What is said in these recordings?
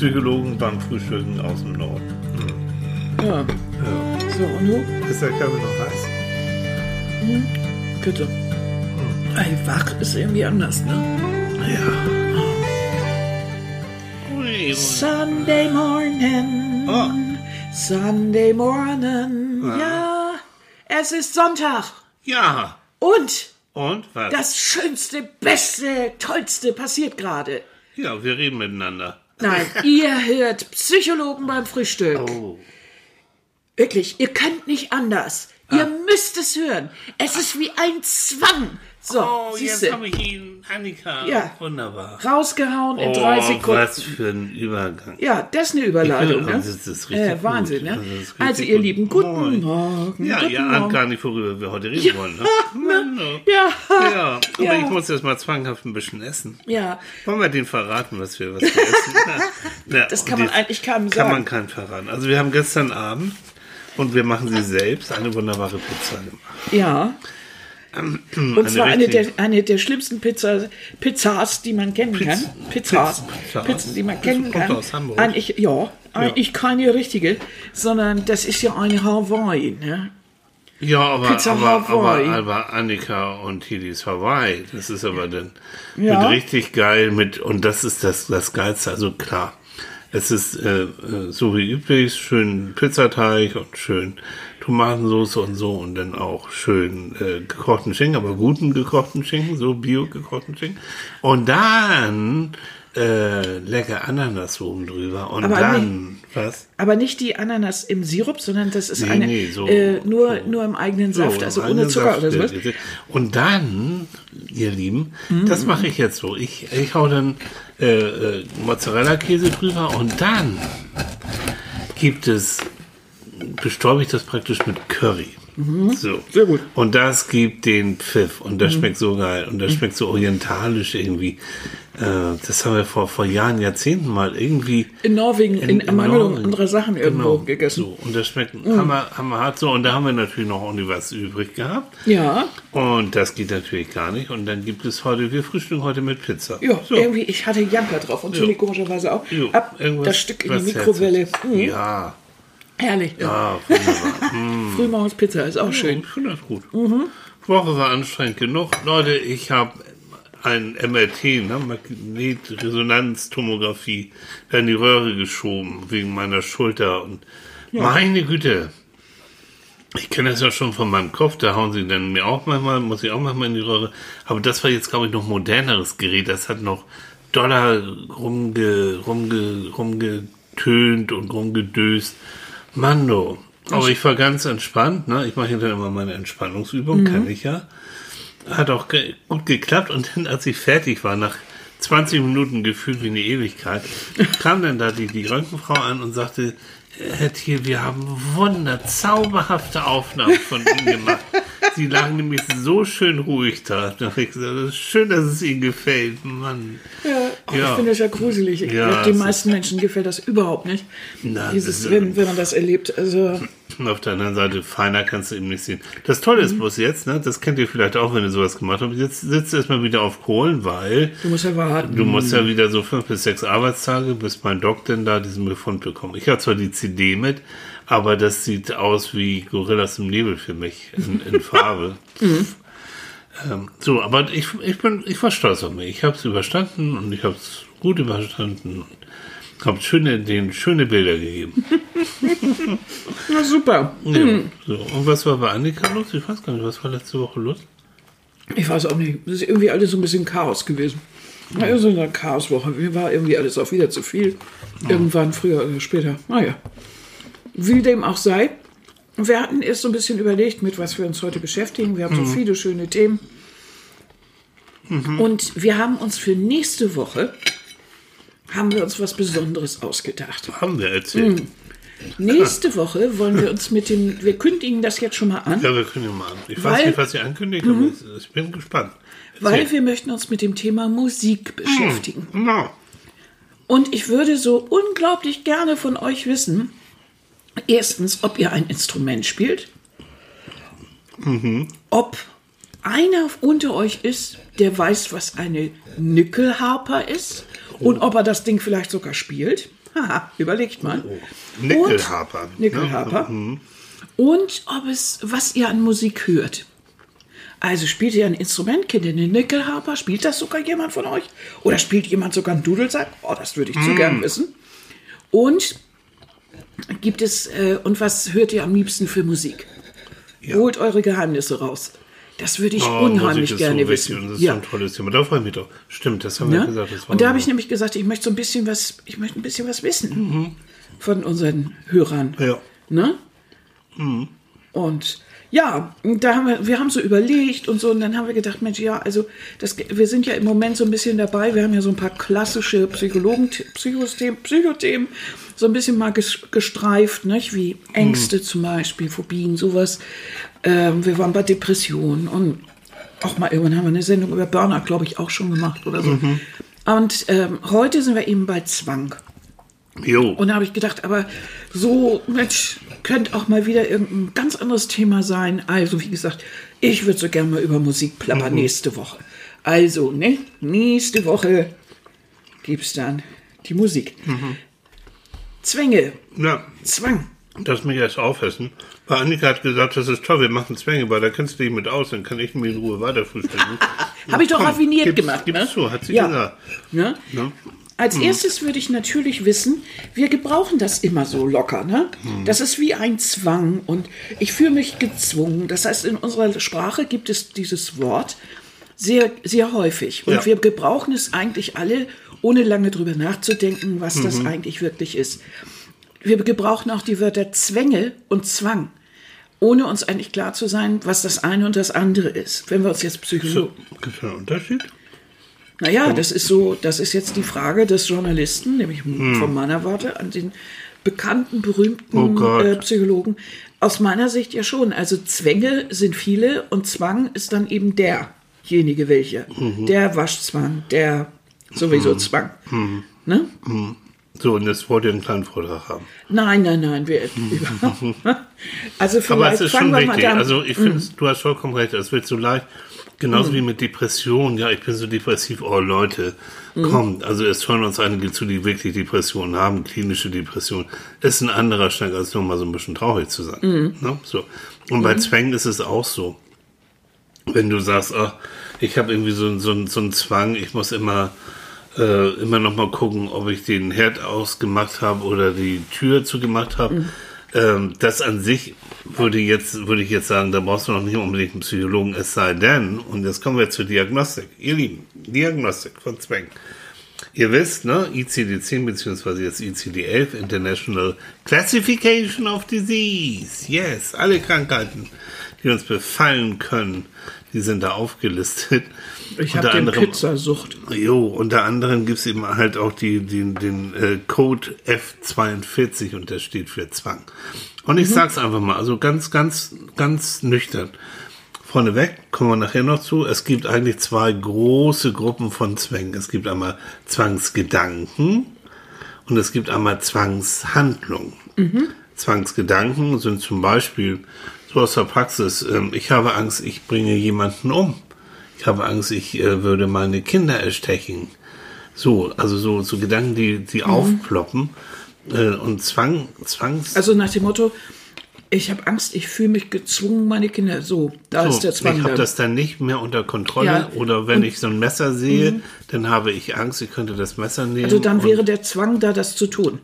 Psychologen beim Frühstücken aus dem Norden. Ja. Ja. So, und du? Ist der Körper noch heiß? Bitte. Ey, wach ist irgendwie anders, ne? Ja. Sunday morning. Ah. Sunday morning. Ja. Es ist Sonntag. Ja. Und Und was? das Schönste, Beste, Tollste passiert gerade. ja, wir reden miteinander. Nein, ihr hört Psychologen beim Frühstück. Oh. Wirklich, ihr könnt nicht anders. Ihr müsst es hören. Es ist wie ein Zwang. So, Oh, jetzt habe ich ihn, Annika. Ja. Wunderbar. Rausgehauen in Oh, drei Sekunden. was für ein Übergang. Ja, das ist eine Überleitung, Ich ne? finde, das ist richtig äh, Wahnsinn, gut. ne? Das ist richtig Also, ihr gut. Lieben, guten Moin. Morgen. Ja, guten ihr ahnt Morgen. gar nicht, worüber wir heute reden wollen. Ne? Mann, oh. Ja, Ja, aber Ja. ich muss jetzt mal zwanghaft ein bisschen essen. ja. Wollen wir den verraten, was wir, was wir essen? ja, Das kann man eigentlich kaum Kann sagen. man keinen verraten. Also wir haben gestern Abend und wir machen sie selbst eine wunderbare Pizza gemacht. Ja. Und Eine zwar eine der, eine der schlimmsten Pizza, Pizzas, die man kennen kann. Pizzas. Pizzas. Pizzen, die man kennen kann. aus Hamburg. Eigentlich, ja, eigentlich keine richtige, sondern das ist ja eine Hawaii. Ne? Ja, aber, Pizza aber, aber, Hawaii. aber Annika und Hidis Hawaii, das ist aber dann Ja. mit richtig geil mit, und das ist das, das Geilste, also klar, es ist äh, äh, so wie üblich, schön Pizzateig und schön Tomatensauce und so und dann auch schön äh, gekochten Schinken, aber guten gekochten Schinken, so bio gekochten Schinken. Und dann äh, lecker Ananas oben drüber und Aber dann, was? Aber nicht die Ananas im Sirup, sondern das ist Nee, eine nee, so- äh, nur, so. nur im eigenen So, Saft, also einen ohne Zucker Saft, oder sowas. Und dann, ihr Lieben, Mhm. das mache ich jetzt so. Ich, ich hau dann äh, äh, Mozzarella-Käse drüber und dann gibt es, bestäube ich das praktisch mit Curry. So. Mhm. Sehr gut. Mhm. Und das gibt den Pfiff und das schmeckt so geil und das schmeckt so orientalisch irgendwie. Äh, das haben wir vor, vor Jahren, Jahrzehnten mal irgendwie In Norwegen, in, Ermangelung Norwegen. anderer Sachen irgendwo Genau, gegessen. So, und das schmeckt Mhm. hammer, hammerhart so. Und da haben wir natürlich noch ordentlich was übrig gehabt. Ja, Und das geht natürlich gar nicht. Und dann gibt es heute, wir frühstücken heute mit Pizza. ja, so. irgendwie, ich hatte Jamper drauf und Chili komischerweise auch. Jo, Ab irgendwas- das Stück in die Mikrowelle. Mhm. Ja, Herrlich. ja, wunderbar. Hm. Frühmorgens Pizza ist auch schön. Ich finde das gut. Mhm. Woche war anstrengend genug. Leute, ich habe ein MRT, ne, Magnetresonanztomographie, in die Röhre geschoben wegen meiner Schulter. Und meine Güte, ich kenne das ja schon von meinem Kopf, da hauen sie dann mir auch manchmal, muss ich auch manchmal in die Röhre. Aber das war jetzt, glaube ich, noch moderneres Gerät. Das hat noch Dollar rumge, rumge, rumgetönt und rumgedöst. Mando. Aber ich war ganz entspannt, ne? Ich mache dann immer meine Entspannungsübung, kann ich ja. Hat auch ge gut geklappt und dann, als ich fertig war, nach 20 Minuten gefühlt wie eine Ewigkeit, kam dann da die, die Röntgenfrau an und sagte, Herr Thiel, wir haben wunder, zauberhafte Aufnahmen von Ihnen gemacht. Sie lagen nämlich so schön ruhig da. Da ich gesagt, das ist schön, dass es Ihnen gefällt, Mann. Ja, oh, Ja. Ich finde das ja gruselig. Ich Ja, glaube, den meisten Menschen gefällt das überhaupt nicht. Na, Dieses, das- wenn, wenn man das erlebt. Also, Und auf der anderen Seite, feiner kannst du eben nicht sehen. Das Tolle Mhm. ist bloß jetzt, ne, das kennt ihr vielleicht auch, wenn ihr sowas gemacht habt, jetzt sitzt du erstmal wieder auf Kohlen, weil du musst ja warten. du musst ja wieder so fünf bis sechs Arbeitstage, bis mein Doc denn da diesen Befund bekommt. Ich habe zwar die CD mit, aber das sieht aus wie Gorillas im Nebel für mich in, in Farbe. ähm, so, aber ich, ich bin, ich war stolz auf mich. Ich habe es überstanden und ich habe es gut überstanden und habe schöne, den schöne Bilder gegeben. Na super. Ja, so. Und was war bei Annika los? Ich weiß gar nicht, was war letzte Woche los? Ich weiß auch nicht. Das ist irgendwie alles so ein bisschen Chaos gewesen. Na, so eine Chaoswoche. Mir war irgendwie alles auch wieder zu viel. Irgendwann früher oder später. Naja. Wie dem auch sei. Wir hatten erst so ein bisschen überlegt, mit was wir uns heute beschäftigen. Wir haben so viele schöne Themen. Und wir haben uns für nächste Woche haben wir uns was Besonderes ausgedacht. Haben wir erzählt. Nächste Woche wollen wir uns mit dem, wir kündigen das jetzt schon mal an, Ja, wir ja mal an. Ich Weil- weiß nicht, was ihr ankündigt, aber ich, ich bin gespannt. weil Erzähl. wir möchten uns mit dem Thema Musik beschäftigen. Na, Und ich würde so unglaublich gerne von euch wissen, erstens, ob ihr ein Instrument spielt, ob einer unter euch ist, der weiß, was eine Nickelharper ist und ob er das Ding vielleicht sogar spielt. Haha, überlegt mal. Nickelharper. Und, Nickelharper. Und ob es, was ihr an Musik hört. Also spielt ihr ein Instrument, kennt ihr einen Nickelharper? Spielt das sogar jemand von euch? Oder spielt jemand sogar einen Dudelsack? Oh, das würde ich zu gern wissen. Und gibt es, äh, und was hört ihr am liebsten für Musik? Holt eure Geheimnisse raus. Das würde ich Oh, unheimlich ist gerne so wichtig wissen. und das ist so ein tolles Thema. Da freue ich mich doch. Stimmt, das haben Ja? wir gesagt. Das war Und da habe ich nämlich gesagt, ich möchte so ein bisschen was, ich möchte ein bisschen was wissen von unseren Hörern. Ja. Ne? Und ja, da haben wir, wir haben so überlegt und so, und dann haben wir gedacht, Mensch, ja, also das, wir sind ja im Moment so ein bisschen dabei, wir haben ja so ein paar klassische Psychologen, Psychosthemen, Psychothemen so ein bisschen mal ges- gestreift, nicht? wie Ängste zum Beispiel, Phobien, sowas. Ähm, wir waren bei Depressionen und auch mal irgendwann haben wir eine Sendung über Burnout, glaube ich, auch schon gemacht oder so. Und ähm, heute sind wir eben bei Zwang. Jo. Und da habe ich gedacht, aber so, Mensch, könnte auch mal wieder irgendein ganz anderes Thema sein. Also, wie gesagt, ich würde so gerne mal über Musik plappern nächste Woche. Also, ne, nächste Woche gibt es dann die Musik. Zwänge, ja, Zwang. das mich erst aufessen. Weil Annika hat gesagt, das ist toll, wir machen Zwänge, weil da kennst du dich mit aus, dann kann ich mir in Ruhe weiter frühstücken. Habe ich doch raffiniert gemacht. Gib's ne? so, hat sie ja. gesagt. Ne? Ne? Als erstes würde ich natürlich wissen, wir gebrauchen das immer so locker. Ne? Das ist wie ein Zwang und ich fühle mich gezwungen. Das heißt, in unserer Sprache gibt es dieses Wort sehr, sehr häufig. Und Ja. wir gebrauchen es eigentlich alle, ohne lange drüber nachzudenken, was das eigentlich wirklich ist. Wir gebrauchen auch die Wörter Zwänge und Zwang, ohne uns eigentlich klar zu sein, was das eine und das andere ist. Wenn wir uns jetzt Psychologen Gibt es einen Unterschied? Naja, das ist so, das ist jetzt die Frage des Journalisten, nämlich von meiner Warte an den bekannten, Oh berühmten Gott. äh, Psychologen. Aus meiner Sicht ja schon. Also Zwänge sind viele und Zwang ist dann eben derjenige welcher. Der Waschzwang, der sowieso Zwang. Ne? So, und jetzt wollt ihr einen kleinen Vortrag haben. Nein, nein, nein. Wir, also Aber es vielleicht ist schon da Also ich finde, du hast vollkommen recht, es wird so leicht. Genauso wie mit Depressionen. Ja, ich bin so depressiv. Oh Leute, kommt. Also es hören uns einige zu, die wirklich Depressionen haben, klinische Depression. Ist ein anderer Schnack, als nur mal so ein bisschen traurig zu sein. Ne? So. Und bei Zwängen ist es auch so. Wenn du sagst, ach, ich habe irgendwie so, so, so einen Zwang, ich muss immer äh, immer noch mal gucken, ob ich den Herd ausgemacht habe oder die Tür zugemacht habe. Ähm, das an sich würde jetzt würde ich jetzt sagen, da brauchst du noch nicht unbedingt einen Psychologen, es sei denn, und jetzt kommen wir zur Diagnostik. Ihr Lieben, Diagnostik von Zwängen. Ihr wisst, ne, ICD-10 beziehungsweise jetzt ICD-11, International Classification of Disease. Yes, alle Krankheiten, die uns befallen können, die sind da aufgelistet. Ich habe den anderem- Pizzasucht. Jo, unter anderem gibt's eben halt auch die, die, den äh, Code F42 und der steht für Zwang. Und ich sag's einfach mal, also ganz, ganz, ganz nüchtern. Vorneweg, kommen wir nachher noch zu, es gibt eigentlich zwei große Gruppen von Zwängen. Es gibt einmal Zwangsgedanken und es gibt einmal Zwangshandlungen. Zwangsgedanken sind zum Beispiel so aus der Praxis, ähm, ich habe Angst, ich bringe jemanden um. Ich habe Angst, ich äh, würde meine Kinder erstechen. So, also so, so Gedanken, die, die aufploppen. Äh, und Zwang, Zwangs... Also nach dem Motto, ich habe Angst, ich fühle mich gezwungen, meine Kinder. So, da ist der So, Zwang. ich habe das dann nicht mehr unter Kontrolle. Ja, Oder wenn ich so ein Messer sehe, dann habe ich Angst, ich könnte das Messer nehmen. also dann wäre der Zwang da, das zu tun.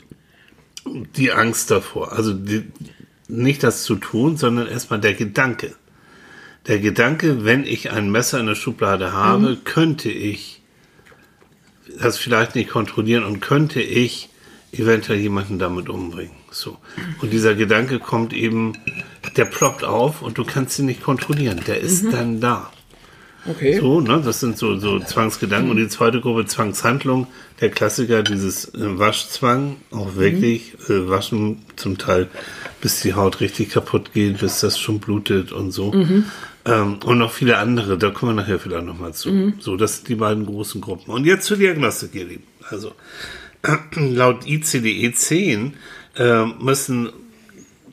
die Angst davor. Also die, nicht das zu tun, sondern erstmal der Gedanke. Der Gedanke, wenn ich ein Messer in der Schublade habe, Mhm. könnte ich das vielleicht nicht kontrollieren und könnte ich eventuell jemanden damit umbringen. So. Und dieser Gedanke kommt eben, der ploppt auf und du kannst ihn nicht kontrollieren. Der ist Mhm. dann da. Okay. So, ne? Das sind so, so Zwangsgedanken. Und die zweite Gruppe Zwangshandlung, der Klassiker, dieses äh, Waschzwang, auch wirklich äh, waschen zum Teil, bis die Haut richtig kaputt geht, bis das schon blutet und so. Ähm, und noch viele andere, da kommen wir nachher vielleicht nochmal zu. So, das sind die beiden großen Gruppen. Und jetzt zur Diagnostik, ihr Lieben. Also, laut ICDE 10 äh, müssen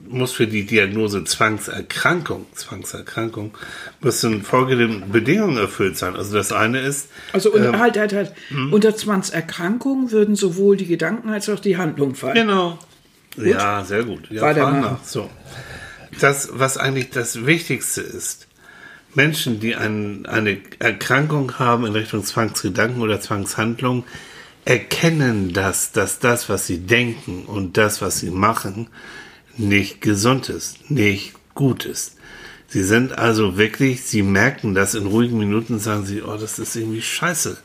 muss für die Diagnose Zwangserkrankung, Zwangserkrankung, müssen folgende Bedingungen erfüllt sein. Also das eine ist, Also und halt, halt, halt. Unter Zwangserkrankung würden sowohl die Gedanken als auch die Handlung fallen. Genau. Ja, sehr gut. Ja, Weitermachen. So. Das, was eigentlich das Wichtigste ist, Menschen, die ein, eine Erkrankung haben in Richtung Zwangsgedanken oder Zwangshandlung, erkennen das, dass das, was sie denken und das, was sie machen, nicht gesund ist, nicht gut ist. Sie sind also wirklich, sie merken das in ruhigen Minuten, sagen sie, oh, das ist irgendwie scheiße.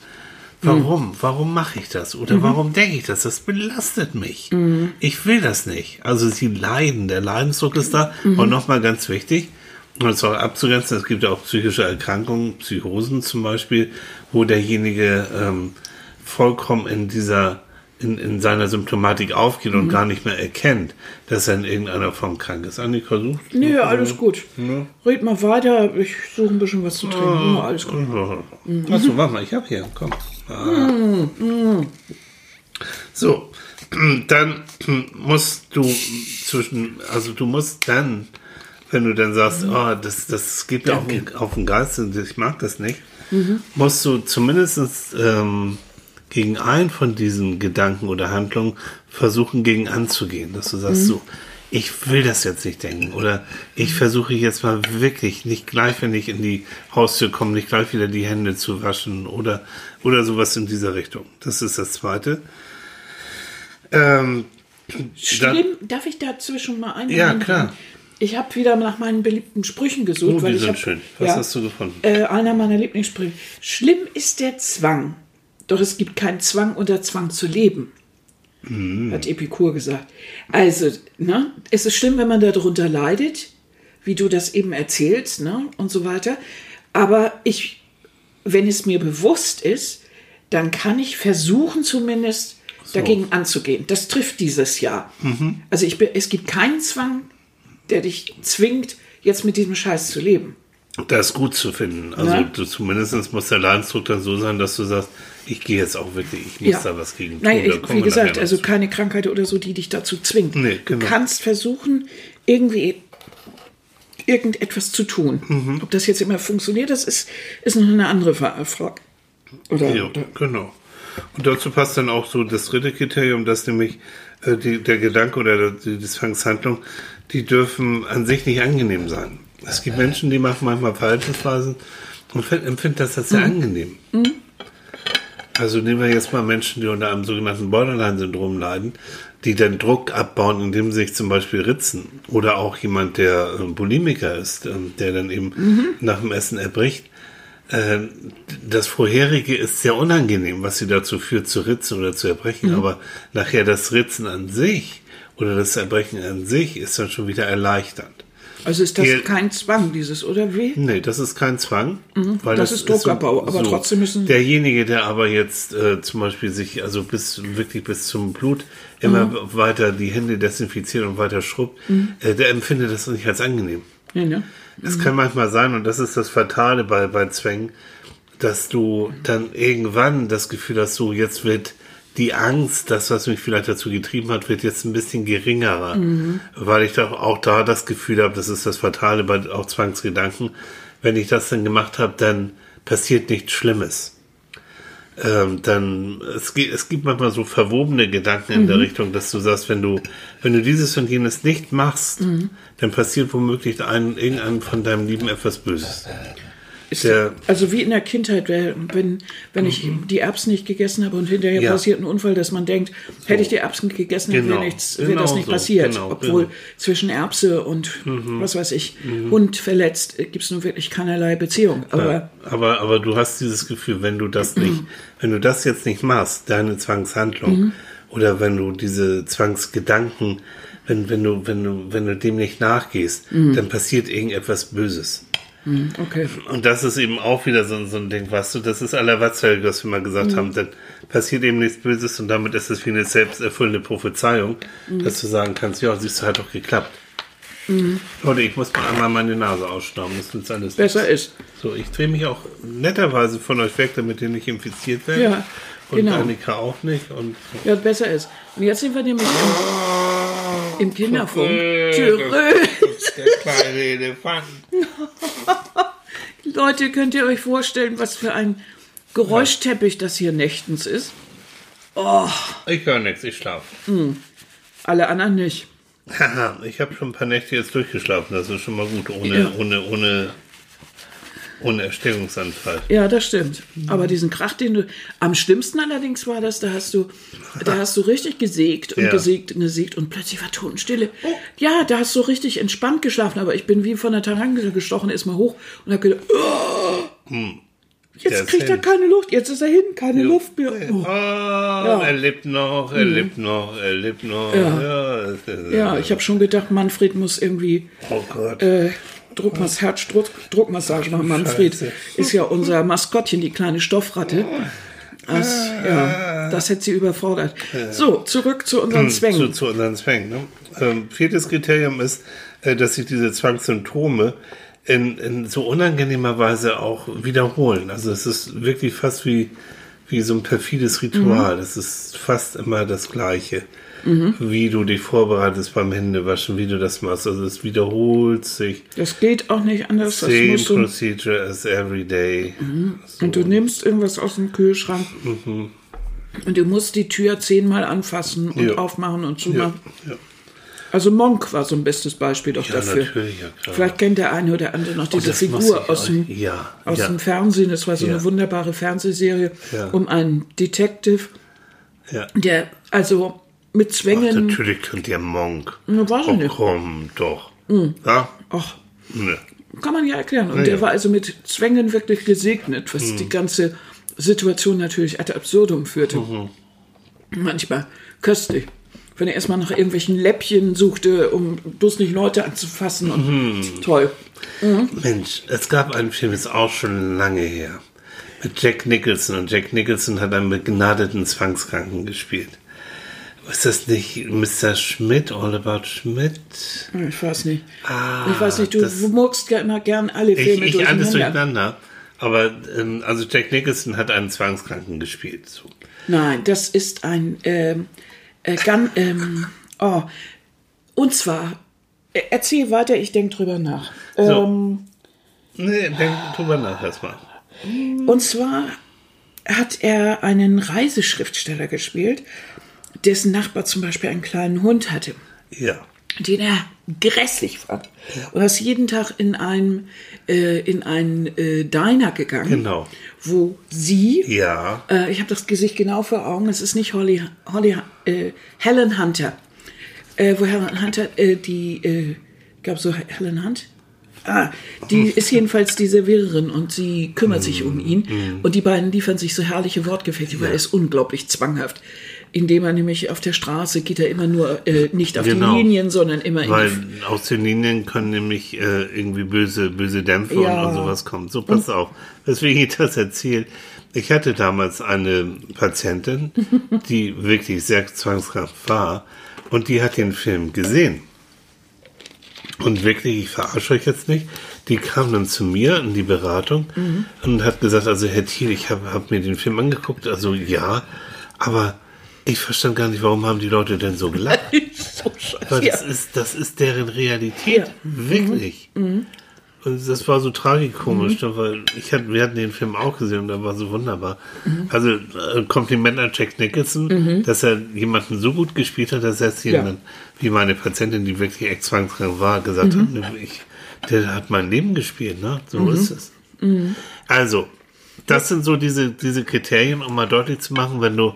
Warum? Warum mache ich das? Oder warum denke ich das? Das belastet mich. Ich will das nicht. Also sie leiden. Der Leidensdruck ist da. Und nochmal ganz wichtig, um es auch abzugrenzen, es gibt ja auch psychische Erkrankungen, Psychosen zum Beispiel, wo derjenige ähm, vollkommen in dieser, in, in seiner Symptomatik aufgeht und gar nicht mehr erkennt, dass er in irgendeiner Form krank ist. Annika, sucht? Nö, alles gut. Red mal weiter. Ich suche ein bisschen was zu trinken. Oh, alles gut. Achso, warte mal, ich hab hier, komm. So, dann musst du zwischen, also du musst dann, wenn du dann sagst, oh, das, das geht mir auf den, auf den Geist und ich mag das nicht, musst du zumindest ähm, gegen einen von diesen Gedanken oder Handlungen versuchen, gegen anzugehen, dass du sagst so, ich will das jetzt nicht denken oder ich versuche jetzt mal wirklich nicht gleich, wenn ich in die Haustür komme, nicht gleich wieder die Hände zu waschen oder, oder sowas in dieser Richtung. Das ist das Zweite. Ähm, Schlimm, darf ich dazwischen mal einhaken? Ja, klar. Ich habe wieder nach meinen beliebten Sprüchen gesucht. Oh, weil die ich sind hab, schön. Was ja, hast du gefunden? Äh, einer meiner Lieblingssprüche. Schlimm ist der Zwang, doch es gibt keinen Zwang unter Zwang zu leben. Mhm. Hat Epikur gesagt. Also, ne, es ist schlimm, wenn man darunter leidet, wie du das eben erzählst, ne, und so weiter. Aber ich, wenn es mir bewusst ist, dann kann ich versuchen, zumindest dagegen anzugehen. Das trifft dieses Jahr. Mhm. Also ich, bin- es gibt keinen Zwang, der dich zwingt, jetzt mit diesem Scheiß zu leben. Das ist gut zu finden. Also Ja. du, zumindest muss der Leidensdruck dann so sein, dass du sagst, ich gehe jetzt auch wirklich, ich muss da was gegen tun. Nein, ich, wie gesagt, also keine Krankheit oder so, die dich dazu zwingt. Nee, genau. Du kannst versuchen, irgendwie irgendetwas zu tun. Mhm. Ob das jetzt immer funktioniert, das ist, ist noch eine andere Fra- Frage. Oder, Ja, oder genau. Und dazu passt dann auch so das dritte Kriterium, dass nämlich äh, die, der Gedanke oder die, Zwangshandlung, die dürfen an sich nicht angenehm sein. Es gibt Menschen, die machen manchmal Verhaltensweisen und find- empfinden das als sehr angenehm. Also nehmen wir jetzt mal Menschen, die unter einem sogenannten Borderline-Syndrom leiden, die dann Druck abbauen, indem sie sich zum Beispiel ritzen. Oder auch jemand, der äh, Bulimiker ist, ähm, der dann eben nach dem Essen erbricht. Äh, das vorherige ist sehr unangenehm, was sie dazu führt, zu ritzen oder zu erbrechen. Aber nachher das Ritzen an sich oder das Erbrechen an sich ist dann schon wieder erleichternd. Also ist das Hier- kein Zwang, dieses, oder wie? Nee, das ist kein Zwang. Weil Mhm. Das ist Druckabbau, aber trotzdem müssen- Derjenige, der aber jetzt äh, zum Beispiel sich, also bis wirklich bis zum Blut immer Mhm. weiter die Hände desinfiziert und weiter schrubbt, äh, der empfindet das nicht als angenehm. Ja, ne? Es kann manchmal sein, und das ist das Fatale bei, bei Zwängen, dass du dann irgendwann das Gefühl hast, so jetzt wird die Angst, das, was mich vielleicht dazu getrieben hat, wird jetzt ein bisschen geringerer. Weil ich doch auch da das Gefühl habe, das ist das Fatale bei auch Zwangsgedanken, wenn ich das dann gemacht habe, dann passiert nichts Schlimmes. Ähm, dann, es gibt, es gibt manchmal so verwobene Gedanken in der Richtung, dass du sagst, wenn du, wenn du dieses und jenes nicht machst, dann passiert womöglich ein, irgendeinem von deinem Lieben etwas Böses. Der- also wie in der Kindheit, wenn, wenn ich die Erbsen nicht gegessen habe und hinterher Ja. passiert ein Unfall, dass man denkt, hätte ich die Erbsen gegessen, Genau. wäre nichts, wäre Genau das nicht so. passiert. Genau, Obwohl genau. zwischen Erbse und was weiß ich, Hund verletzt, gibt es nun wirklich keinerlei Beziehung. Aber Aber, aber du hast dieses Gefühl, wenn du das nicht, wenn du das jetzt nicht machst, deine Zwangshandlung, Mhm. oder wenn du diese Zwangsgedanken, wenn, wenn du, wenn du, wenn du dem nicht nachgehst, Mhm. dann passiert irgendetwas Böses. Okay. Und das ist eben auch wieder so, so ein Ding, weißt du, das ist allerwetzfällig, was wir mal gesagt haben, dann passiert eben nichts Böses und damit ist es wie eine selbsterfüllende Prophezeiung, dass du sagen kannst, ja, siehst du, hat doch geklappt. Leute, ich muss mal einmal meine Nase ausstauben, das ist alles Besser ist. so, ich drehe mich auch netterweise von euch weg, damit ihr nicht infiziert werdet. Ja, und genau. Annika auch nicht. Und Ja, besser ist. Und jetzt sind wir nämlich im, im Kinderfunk. Tschö, Das ist der kleine Elefant. Leute, könnt ihr euch vorstellen, was für ein Geräuschteppich das hier nächtens ist? Ich höre nichts, ich schlafe. Alle anderen nicht. Haha, ich habe schon ein paar Nächte jetzt durchgeschlafen. Das ist schon mal gut, ohne, Ja. ohne, ohne, ohne Erstickungsanfall. Ja, das stimmt. Aber diesen Krach, den du. Am schlimmsten allerdings war das, da hast du, da hast du richtig gesägt und Ja. gesägt und gesägt und plötzlich war Totenstille. Ja, da hast du richtig entspannt geschlafen, aber ich bin wie von der Tarantel gestochen, ist mal hoch und hab gedacht, oh, Der jetzt kriegt er keine Luft, jetzt ist er hin, keine Luft mehr. Oh, Oh. er lebt noch, er lebt noch, er lebt noch. Ja. Ja, Ja, ich habe schon gedacht, Manfred muss irgendwie Oh Gott. äh, Druckmas Herzdruck, Druckmassage machen. Manfred Scheiße. ist ja unser Maskottchen, die kleine Stoffratte. Das, ja, das hätte sie überfordert. So, zurück zu unseren zu, Zwängen. zu unseren Zwängen. Ne? Ähm, viertes Kriterium ist, äh, dass sich diese Zwangssymptome in, in so unangenehmer Weise auch wiederholen. Also es ist wirklich fast wie, wie so ein perfides Ritual. Es ist fast immer das Gleiche. Wie du dich vorbereitest beim Händewaschen, wie du das machst. Also es wiederholt sich. Das geht auch nicht anders. Das Same du, procedure as every day. und du nimmst irgendwas aus dem Kühlschrank und du musst die Tür zehnmal anfassen und Ja. aufmachen und Ja, zumachen. ja. Also Monk war so ein bestes Beispiel doch ja dafür. natürlich, ja klar. Vielleicht kennt der eine oder andere noch diese das muss Figur aus, dem, ja, aus ja. dem Fernsehen. Das war so Ja. eine wunderbare Fernsehserie Ja. um einen Detective, Ja. der also mit Ach, Zwängen. natürlich könnt ihr Monk. Na, weiß ich oh, nicht. komm, doch. Ja? Ach, Ne. kann man ja erklären. Und Ja, der war also mit Zwängen wirklich gesegnet, was die ganze Situation natürlich ad absurdum führte. Manchmal köstlich. Wenn er erstmal nach irgendwelchen Läppchen suchte, um bloß nicht Leute anzufassen. Und Toll. Mensch, es gab einen Film, ist auch schon lange her, mit Jack Nicholson. Und Jack Nicholson hat einen begnadeten Zwangskranken gespielt. Ist das nicht Mr. Schmidt, All About Schmidt? Ich weiß nicht. Ah, ich weiß nicht, du das- murkst ja immer gern alle Ich, Filme ich alles durcheinander. durcheinander. Aber ähm, also Jack Nicholson hat einen Zwangskranken gespielt. So. Nein, das ist ein ähm, äh, gan, ähm, oh, und zwar äh, erzähl weiter, ich denke drüber nach. So. Ähm, Nee, denk drüber nach erstmal. und zwar hat er einen Reiseschriftsteller gespielt, dessen Nachbar zum Beispiel einen kleinen Hund hatte, Ja. den er grässlich fand. Und er ist jeden Tag in einen, äh, in einen äh, Diner gegangen, Genau. wo sie Ja. Äh, ich habe das Gesicht genau vor Augen. Es ist nicht Holly, Holly äh, Helen Hunter. Äh, wo Helen Hunter, äh, die, äh, gab so Helen Hunt? Ah, die ist jedenfalls die Serviererin und sie kümmert sich um ihn. Und die beiden liefern sich so herrliche Wortgefechte, weil er ist unglaublich zwanghaft. Indem er nämlich auf der Straße geht er immer nur äh, nicht auf Genau. die Linien, sondern immer in Weil die aus den Linien können nämlich äh, irgendwie böse, böse Dämpfe Ja. und, und sowas kommen. So, pass auf. Weswegen ich das erzähle. Ich hatte damals eine Patientin, die wirklich sehr zwangskraft war und die hat den Film gesehen. Und wirklich, ich verarsche euch jetzt nicht, die kam dann zu mir in die Beratung und hat gesagt, also Herr Thiel, ich habe hab mir den Film angeguckt, also ja, aber ich verstand gar nicht, warum haben die Leute denn so gelacht? so. Weil Ja. das, ist, das ist deren Realität. Ja. Mhm. Wirklich. Und das war so tragikomisch, ne, weil ich hatte, wir hatten den Film auch gesehen und der war so wunderbar. Mhm. Also äh, Kompliment an Jack Nicholson, dass er jemanden so gut gespielt hat, dass er es Ja. jemand, wie meine Patientin, die wirklich ex-zwangskrank war, gesagt Mhm. hat, ich, der hat mein Leben gespielt, ne? So ist es. Mhm. Also, das sind so diese, diese Kriterien, um mal deutlich zu machen, wenn du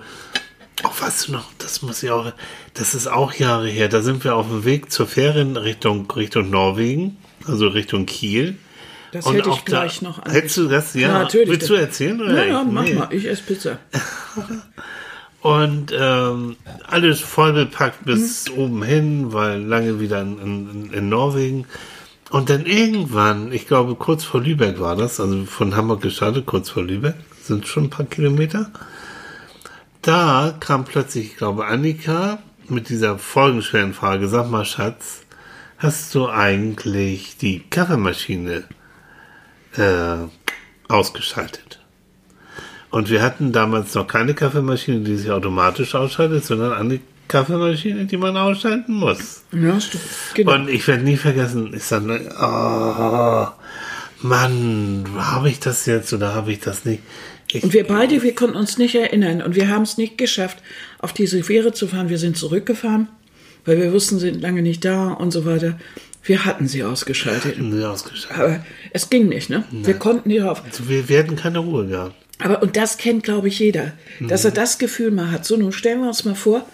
Oh, weißt du noch, das muss ich auch, das ist auch Jahre her. Da sind wir auf dem Weg zur Ferien Richtung, Richtung Norwegen, also Richtung Kiel. Das Und hätte ich auch da- gleich noch an. Hättest du das? Ja, Ja, natürlich. Willst du erzählen? Oder Ja, ja, mach Nee. mal. Ich esse Pizza. Und ähm, alles voll bepackt bis Mhm. oben hin, weil lange wieder in, in, in Norwegen. Und dann irgendwann, ich glaube kurz vor Lübeck war das, also von Hamburg gestartet, kurz vor Lübeck, sind schon ein paar Kilometer. Da kam plötzlich, ich glaube, Annika mit dieser folgenschweren Frage, sag mal Schatz, hast du eigentlich die Kaffeemaschine äh, ausgeschaltet? Und wir hatten damals noch keine Kaffeemaschine, die sich automatisch ausschaltet, sondern eine Kaffeemaschine, die man ausschalten muss. Ja, stimmt. Genau. Und ich werde nie vergessen, ich sage, oh, Mann, habe ich das jetzt oder habe ich das nicht? Ich, Und wir beide, wir konnten uns nicht erinnern und wir haben es nicht geschafft, auf diese Fähre zu fahren. Wir sind zurückgefahren, weil wir wussten, sie sind lange nicht da und so weiter. Wir hatten sie ausgeschaltet. Nee, ausgeschaltet. Aber es ging nicht, ne? Wir konnten nicht auf. Also wir, wir hätten keine Ruhe gehabt. Aber, und das kennt, glaube ich, jeder, dass er das Gefühl mal hat. So, nun stellen wir uns mal vor,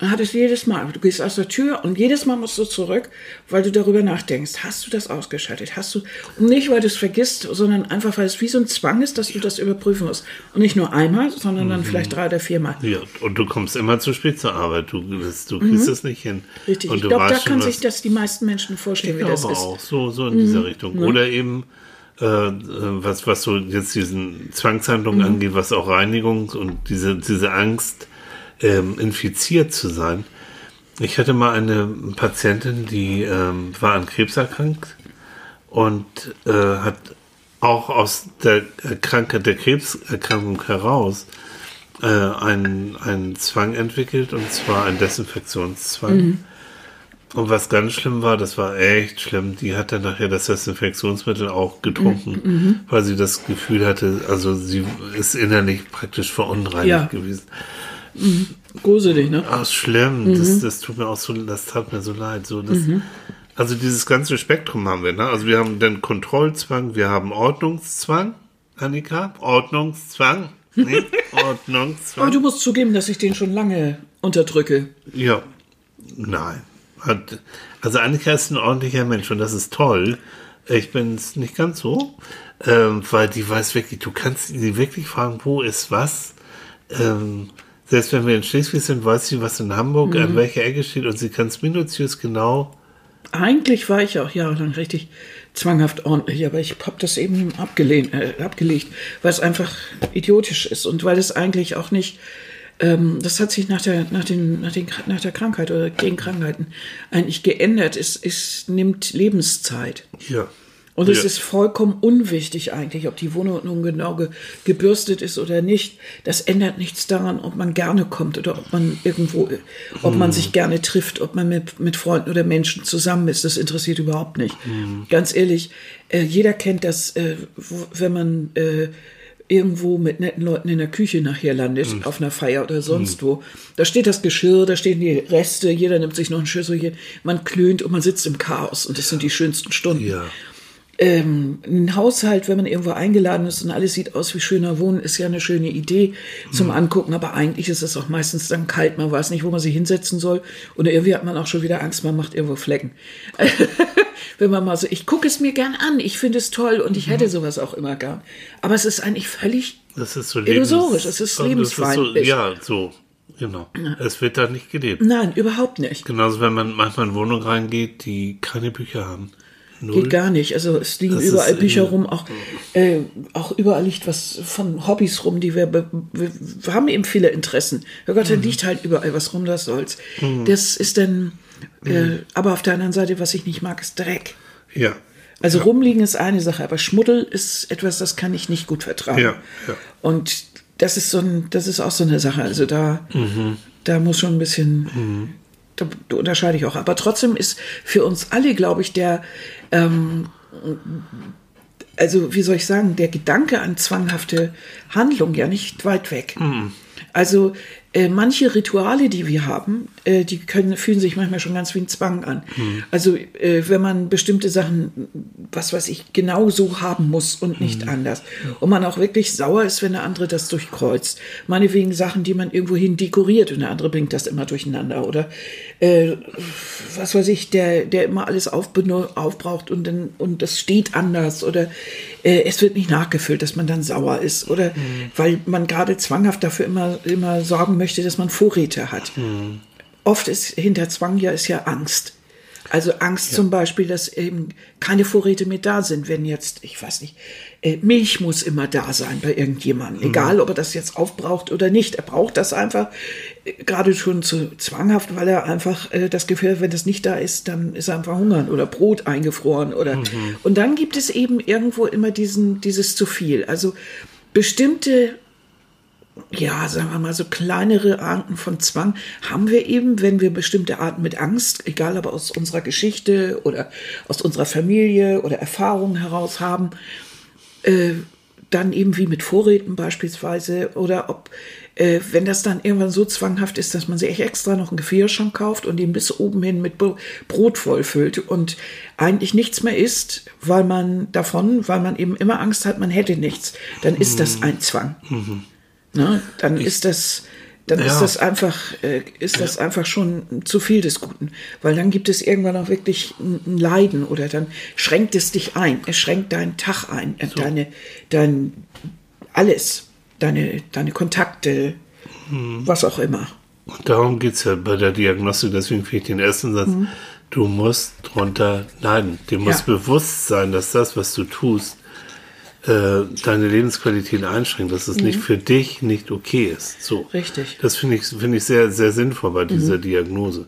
hat es jedes Mal, du gehst aus der Tür und jedes Mal musst du zurück, weil du darüber nachdenkst. Hast du das ausgeschaltet? Hast du, und nicht, weil du es vergisst, sondern einfach, weil es wie so ein Zwang ist, dass du das überprüfen musst. Und nicht nur einmal, sondern dann vielleicht drei oder viermal. Ja, und du kommst immer zu spät zur Arbeit. Du, das, du kriegst es nicht hin. Mhm. Richtig. Und ich glaube, da schon, sich das die meisten Menschen vorstellen, wie Ich das glaube ist. Mhm. auch, so, so in dieser Richtung. Oder eben, äh, äh, was, was so jetzt diesen Zwangshandlungen Mhm. angeht, was auch Reinigung und diese, diese Angst, ähm, infiziert zu sein. Ich hatte mal eine Patientin, die ähm, war an Krebs erkrankt und äh, hat auch aus der Krankheit, der Krebserkrankung heraus äh, einen, einen Zwang entwickelt, und zwar einen Desinfektionszwang. Und was ganz schlimm war, das war echt schlimm, die hat dann nachher das Desinfektionsmittel auch getrunken, weil sie das Gefühl hatte, also sie ist innerlich praktisch verunreinigt Ja. gewesen. Gruselig, ne? Ach, schlimm, das, das tut mir auch so, das tat mir so leid. So, das, Also dieses ganze Spektrum haben wir, ne? Also wir haben den Kontrollzwang, wir haben Ordnungszwang, Annika, Ordnungszwang, ne? Ordnungszwang. Aber du musst zugeben, dass ich den schon lange unterdrücke. Ja, nein. Also Annika ist ein ordentlicher Mensch und das ist toll. Ich bin es nicht ganz so, ähm, weil die weiß wirklich, du kannst sie wirklich fragen, wo ist was. Ähm, selbst wenn wir in Schleswig sind, weiß sie, was in Hamburg an welcher Ecke steht und sie kann es minutiös genau. Eigentlich war ich auch jahrelang richtig zwanghaft ordentlich, aber ich habe das eben abgelehnt, äh, abgelegt, weil es einfach idiotisch ist und weil es eigentlich auch nicht, ähm, das hat sich nach der, nach, den, nach, den, nach der Krankheit oder gegen Krankheiten eigentlich geändert. Es, es nimmt Lebenszeit. Ja. Und es ja. ist vollkommen unwichtig eigentlich, ob die Wohnung nun genau ge gebürstet ist oder nicht. Das ändert nichts daran, ob man gerne kommt oder ob man irgendwo, ob man sich gerne trifft, ob man mit, mit Freunden oder Menschen zusammen ist. Das interessiert überhaupt nicht. Ganz ehrlich, äh, jeder kennt das, äh, wenn man äh, irgendwo mit netten Leuten in der Küche nachher landet, auf einer Feier oder sonst wo. Da steht das Geschirr, da stehen die Reste, jeder nimmt sich noch ein Schüsselchen, man klönt und man sitzt im Chaos und das sind die schönsten Stunden Ja. Ähm, ein Haushalt, wenn man irgendwo eingeladen ist und alles sieht aus wie schöner Wohnen, ist ja eine schöne Idee zum Angucken, aber eigentlich ist es auch meistens dann kalt, man weiß nicht, wo man sich hinsetzen soll und irgendwie hat man auch schon wieder Angst, man macht irgendwo Flecken. wenn man mal so, ich gucke es mir gern an, ich finde es toll und ich hätte sowas auch immer gern. Aber es ist eigentlich völlig Das ist so Illusorisch, es ist lebensfeindlich. so, ja, so. Genau. Es wird da nicht gelebt. Nein, überhaupt nicht. Genauso, wenn man manchmal in Wohnungen reingeht, die keine Bücher haben. Null. Geht gar nicht. Also es liegen Das überall Bücher rum, auch, äh, auch überall liegt was von Hobbys rum, die wir, wir, wir haben eben viele Interessen. Ja Gott, da liegt halt überall was rum, das soll's. Das ist dann, äh, aber auf der anderen Seite, was ich nicht mag, ist Dreck. Ja. Also rumliegen ist eine Sache, aber Schmuddel ist etwas, das kann ich nicht gut vertragen. Ja, ja. Und das ist so ein, das ist auch so eine Sache. Also da, da muss schon ein bisschen, da, da unterscheide ich auch. Aber trotzdem ist für uns alle, glaube ich, der, ähm, also wie soll ich sagen, der Gedanke an zwanghafte Handlung ja nicht weit weg. Also äh, manche Rituale, die wir haben, äh, die können, fühlen sich manchmal schon ganz wie ein Zwang an. Also äh, wenn man bestimmte Sachen, was weiß ich, genau so haben muss und nicht anders. Und man auch wirklich sauer ist, wenn der andere das durchkreuzt. Meinetwegen Sachen, die man irgendwohin dekoriert und der andere bringt das immer durcheinander. Oder äh, was weiß ich, der, der immer alles aufbraucht und, dann, und das steht anders. Oder äh, es wird nicht nachgefüllt, dass man dann sauer ist. Oder weil man gerade zwanghaft dafür immer, immer sorgen möchte, dass man Vorräte hat. Oft ist hinter Zwang ja ist ja Angst. Also Angst zum Beispiel, dass eben keine Vorräte mehr da sind, wenn jetzt, ich weiß nicht, äh, Milch muss immer da sein bei irgendjemandem, egal ob er das jetzt aufbraucht oder nicht. Er braucht das einfach äh, gerade schon zu zwanghaft, weil er einfach äh, das Gefühl hat, wenn das nicht da ist, dann ist er einfach hungern oder Brot eingefroren oder. Und dann gibt es eben irgendwo immer diesen, dieses zu viel. Also bestimmte ja, sagen wir mal, so kleinere Arten von Zwang haben wir eben, wenn wir bestimmte Arten mit Angst, egal aber aus unserer Geschichte oder aus unserer Familie oder Erfahrungen heraus haben, äh, dann eben wie mit Vorräten beispielsweise oder ob, äh, wenn das dann irgendwann so zwanghaft ist, dass man sich extra noch einen Gefrierschrank kauft und ihn bis oben hin mit Brot vollfüllt und eigentlich nichts mehr isst, weil man davon, weil man eben immer Angst hat, man hätte nichts, dann ist das ein Zwang. Mhm. Ne? Dann ich, ist das, dann ja. ist das einfach, äh, ist das ja. einfach schon zu viel des Guten, weil dann gibt es irgendwann auch wirklich ein Leiden oder dann schränkt es dich ein, es schränkt deinen Tag ein, äh, so. deine, dein alles, deine, deine Kontakte, hm. was auch immer. Und darum geht es ja bei der Diagnostik, deswegen finde ich den ersten Satz. Hm. Du musst drunter leiden. Dir muss ja. bewusst sein, dass das, was du tust, äh, deine Lebensqualität einschränkt, dass es mhm. nicht für dich nicht okay ist. So. Richtig. Das finde ich, finde ich sehr, sehr sinnvoll bei dieser mhm. Diagnose.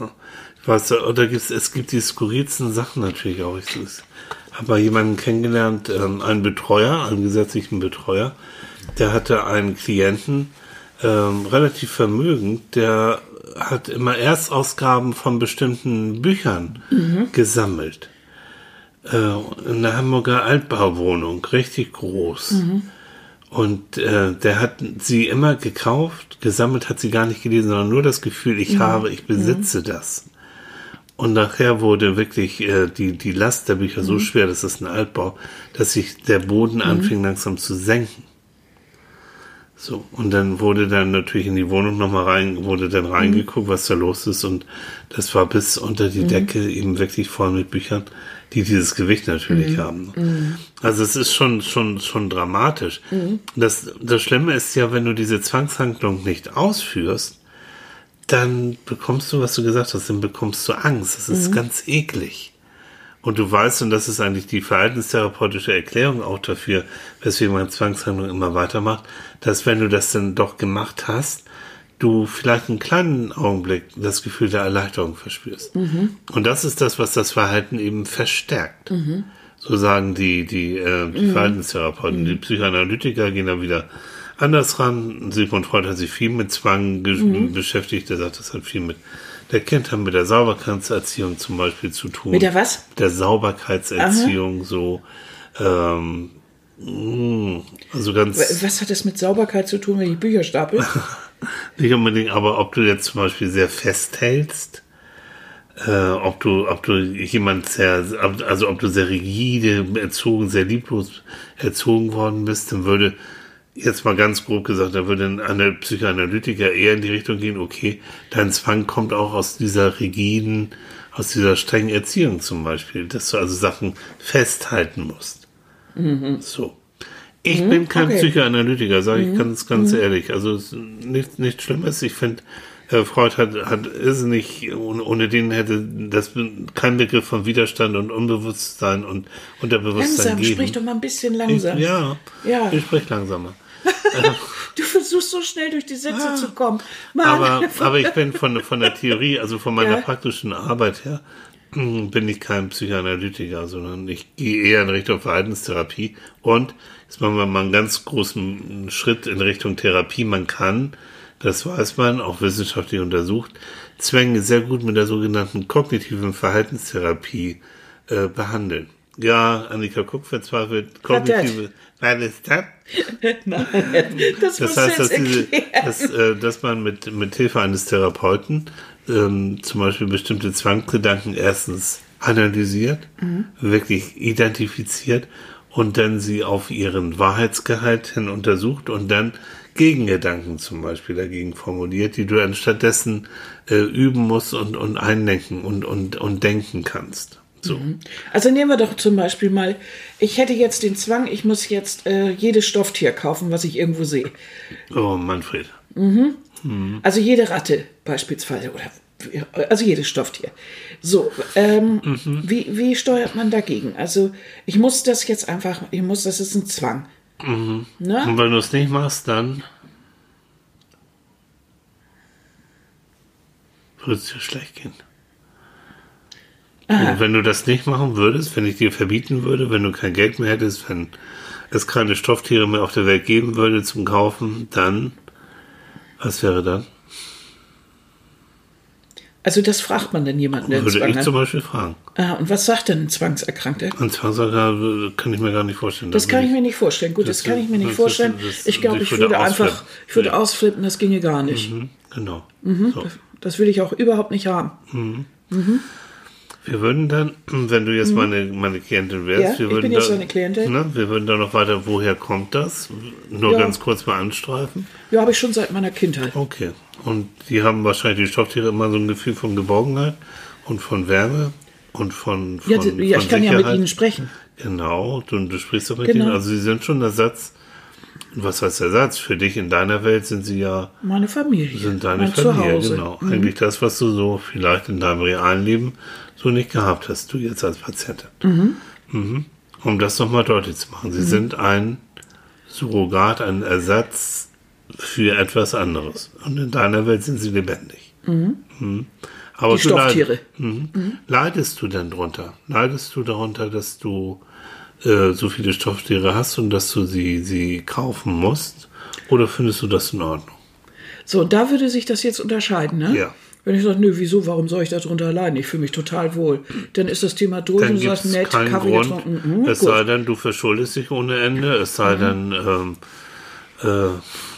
Ja. Ich weiß, da, da gibt's, es gibt die skurrilsten Sachen natürlich auch. Ich habe mal jemanden kennengelernt, ähm, einen Betreuer, einen gesetzlichen Betreuer, der hatte einen Klienten, ähm, relativ vermögend, der hat immer Erstausgaben von bestimmten Büchern mhm. gesammelt äh, eine Hamburger Altbauwohnung, richtig groß. Mhm. Und äh, der hat sie immer gekauft, gesammelt hat sie gar nicht gelesen, sondern nur das Gefühl, ich mhm. habe, ich besitze mhm. das. Und nachher wurde wirklich äh, die, die Last der Bücher so mhm. schwer, das ist ein Altbau, dass sich der Boden mhm. anfing langsam zu senken. So, und dann wurde dann natürlich in die Wohnung nochmal rein, wurde dann mhm. reingeguckt, was da los ist. Und das war bis unter die Decke eben wirklich voll mit Büchern die dieses Gewicht natürlich mhm. haben. Mhm. Also es ist schon, schon, schon dramatisch. Mhm. Das, das Schlimme ist ja, wenn du diese Zwangshandlung nicht ausführst, dann bekommst du, was du gesagt hast, dann bekommst du Angst. Das ist mhm. ganz eklig. Und du weißt, und das ist eigentlich die verhaltenstherapeutische Erklärung auch dafür, weswegen man Zwangshandlung immer weitermacht, dass wenn du das dann doch gemacht hast, du vielleicht einen kleinen Augenblick das Gefühl der Erleichterung verspürst. Mhm. Und das ist das, was das Verhalten eben verstärkt. Mhm. So sagen die, die, äh, die mhm. Verhaltenstherapeuten. Die Psychoanalytiker gehen da wieder anders ran. Sigmund Freud hat sich viel mit Zwang mhm. beschäftigt. Er sagt, das hat viel mit der Kindheit, mit der Sauberkeitserziehung zum Beispiel zu tun. Mit der was? Der Sauberkeitserziehung, Aha. so. Ähm, mm, also ganz. Was hat das mit Sauberkeit zu tun, wenn ich Bücher stapel? Nicht unbedingt, aber ob du jetzt zum Beispiel sehr festhältst, äh, ob du, ob du jemand sehr, also ob du sehr rigide erzogen, sehr lieblos erzogen worden bist, dann würde jetzt mal ganz grob gesagt, da würde ein Psychoanalytiker eher in die Richtung gehen, okay, dein Zwang kommt auch aus dieser rigiden, aus dieser strengen Erziehung zum Beispiel, dass du also Sachen festhalten musst. Mhm. So. Ich mhm, bin kein okay. Psychoanalytiker, sage ich mhm. ganz, ganz mhm. ehrlich. Also nichts nicht Schlimmes. Ich finde, äh, Freud hat, hat irrsinnig, ohne, ohne den hätte das kein Begriff von Widerstand und Unbewusstsein und Unterbewusstsein langsam, geben. sprich doch mal ein bisschen langsam. Ich, ja, ja, ich sprich langsamer. du versuchst so schnell durch die Sätze ah, zu kommen. Aber, aber ich bin von, von der Theorie, also von meiner ja. praktischen Arbeit her, bin ich kein Psychoanalytiker, sondern ich gehe eher in Richtung Verhaltenstherapie und Jetzt machen wir mal einen ganz großen Schritt in Richtung Therapie. Man kann, das weiß man, auch wissenschaftlich untersucht, Zwänge sehr gut mit der sogenannten kognitiven Verhaltenstherapie äh, behandeln. Ja, Annika Kuck verzweifelt. Kognitive. Was ist das? Nein, das, das heißt, dass, diese, dass, äh, dass man mit, mit Hilfe eines Therapeuten ähm, zum Beispiel bestimmte Zwangsgedanken erstens analysiert, mhm. wirklich identifiziert und dann sie auf ihren Wahrheitsgehalt hin untersucht und dann Gegengedanken zum Beispiel dagegen formuliert, die du dann stattdessen äh, üben musst und, und eindenken und, und, und denken kannst. So. Mhm. Also nehmen wir doch zum Beispiel mal, ich hätte jetzt den Zwang, ich muss jetzt äh, jedes Stofftier kaufen, was ich irgendwo sehe. Oh, Manfred. Mhm. Mhm. Also jede Ratte beispielsweise oder also jedes Stofftier. So, ähm, mhm. wie, wie steuert man dagegen? Also ich muss das jetzt einfach, ich muss, das ist ein Zwang. Mhm. Ne? Und wenn du es nicht machst, dann würde es dir schlecht gehen. Und wenn du das nicht machen würdest, wenn ich dir verbieten würde, wenn du kein Geld mehr hättest, wenn es keine Stofftiere mehr auf der Welt geben würde zum Kaufen, dann, was wäre dann? Also das fragt man denn jemanden, der Würde ich zum Beispiel fragen. Ah, und was sagt denn ein Zwangserkrankter? Ein Zwangserkrankter kann ich mir gar nicht vorstellen. Das Da kann würde ich mir nicht vorstellen. Gut, das, das- kann ich mir nicht das- vorstellen. das- ich glaube, ich würde würde einfach, ausflippen. ich würde ausflippen, das ginge gar nicht. Mhm, Genau. Mhm. So. Das will ich auch überhaupt nicht haben. Wir würden dann, wenn du jetzt meine, meine Klientin wärst, Mhm. Ja, wir ich würden da. Ne, wir würden da noch weiter, woher kommt das? Nur Ja. ganz kurz mal anstreifen. Ja, habe ich schon seit meiner Kindheit. Okay. Und die haben wahrscheinlich die Stofftiere immer so ein Gefühl von Geborgenheit und von Wärme und von, von, Ja, ja von ich kann ja mit Sicherheit. ihnen sprechen. Genau, du, du sprichst doch mit Genau. ihnen. Also sie sind schon Ersatz. Was heißt Ersatz? Für dich in deiner Welt sind sie ja Meine Familie. sind deine mein Familie, Zuhause. genau. Eigentlich das, was du so vielleicht in deinem realen Leben so nicht gehabt hast, du jetzt als Patientin. Mhm. Um das nochmal deutlich zu machen. Sie Mhm. sind ein Surrogat, ein Ersatz für etwas anderes. Und in deiner Welt sind sie lebendig. Mhm. Aber Die du leid- Stofftiere. Mhm. Leidest du denn drunter? Leidest du darunter, dass du äh, so viele Stofftiere hast und dass du sie, sie kaufen musst? Oder findest du das in Ordnung? So, da würde sich das jetzt unterscheiden, ne? Ja. Wenn ich sage, nö, wieso, warum soll ich da drunter allein? Ich fühle mich total wohl. Dann ist das Thema durch Dann und du sagst, es nett, keinen Kaffee Grund, getrunken. Mhm, es gut. Mhm. sei denn, du verschuldest dich ohne Ende, es sei denn, ähm, äh,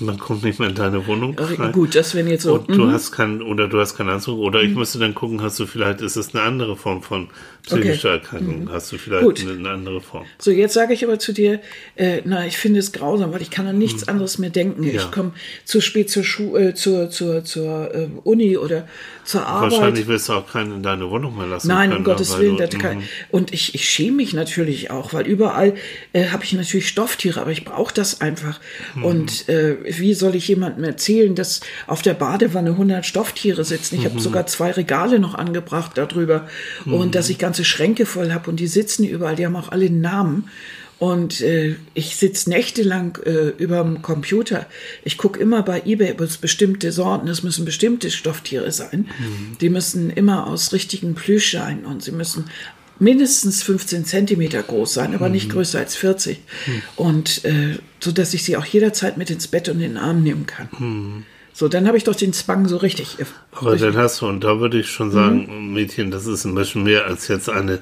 man kommt nicht mehr in deine Wohnung. Ach, rein. Gut, das wären jetzt so. Und du mhm. hast keinen, oder du hast keinen Anzug, oder ich müsste dann gucken, hast du vielleicht, ist es eine andere Form von psychischer Erkrankung, hast du vielleicht Mhm. Gut. eine, andere Form. So, jetzt sage ich aber zu dir, äh, na, ich finde es grausam, weil ich kann an nichts anderes mehr denken. Mhm. Ja. Ich komme zu spät zur Schule, äh, zur, zur, zur äh, Uni oder zur Arbeit. Wahrscheinlich wirst du auch keinen in deine Wohnung mehr lassen Nein, können. um Gottes Willen. du- Das kann, mhm. und ich, ich schäme mich natürlich auch, weil überall äh, habe ich natürlich Stofftiere, aber ich brauche das einfach. Mhm. Und äh, wie soll ich jemandem erzählen, dass auf der Badewanne 100 Stofftiere sitzen? Mhm. Ich habe sogar zwei Regale noch angebracht darüber und dass ich ganze Schränke voll habe und die sitzen überall, die haben auch alle Namen. Und äh, ich sitze nächtelang äh, über dem Computer. Ich gucke immer bei eBay ob es bestimmte Sorten, es müssen bestimmte Stofftiere sein. Die müssen immer aus richtigen Plüsch sein und sie müssen mindestens 15 Zentimeter groß sein, aber nicht größer als 40. Und äh, so dass ich sie auch jederzeit mit ins Bett und in den Arm nehmen kann. So, dann habe ich doch den Zwang so richtig. äh, Aber richtig dann hast du, und da würde ich schon sagen, Mädchen, das ist ein bisschen mehr als jetzt eine,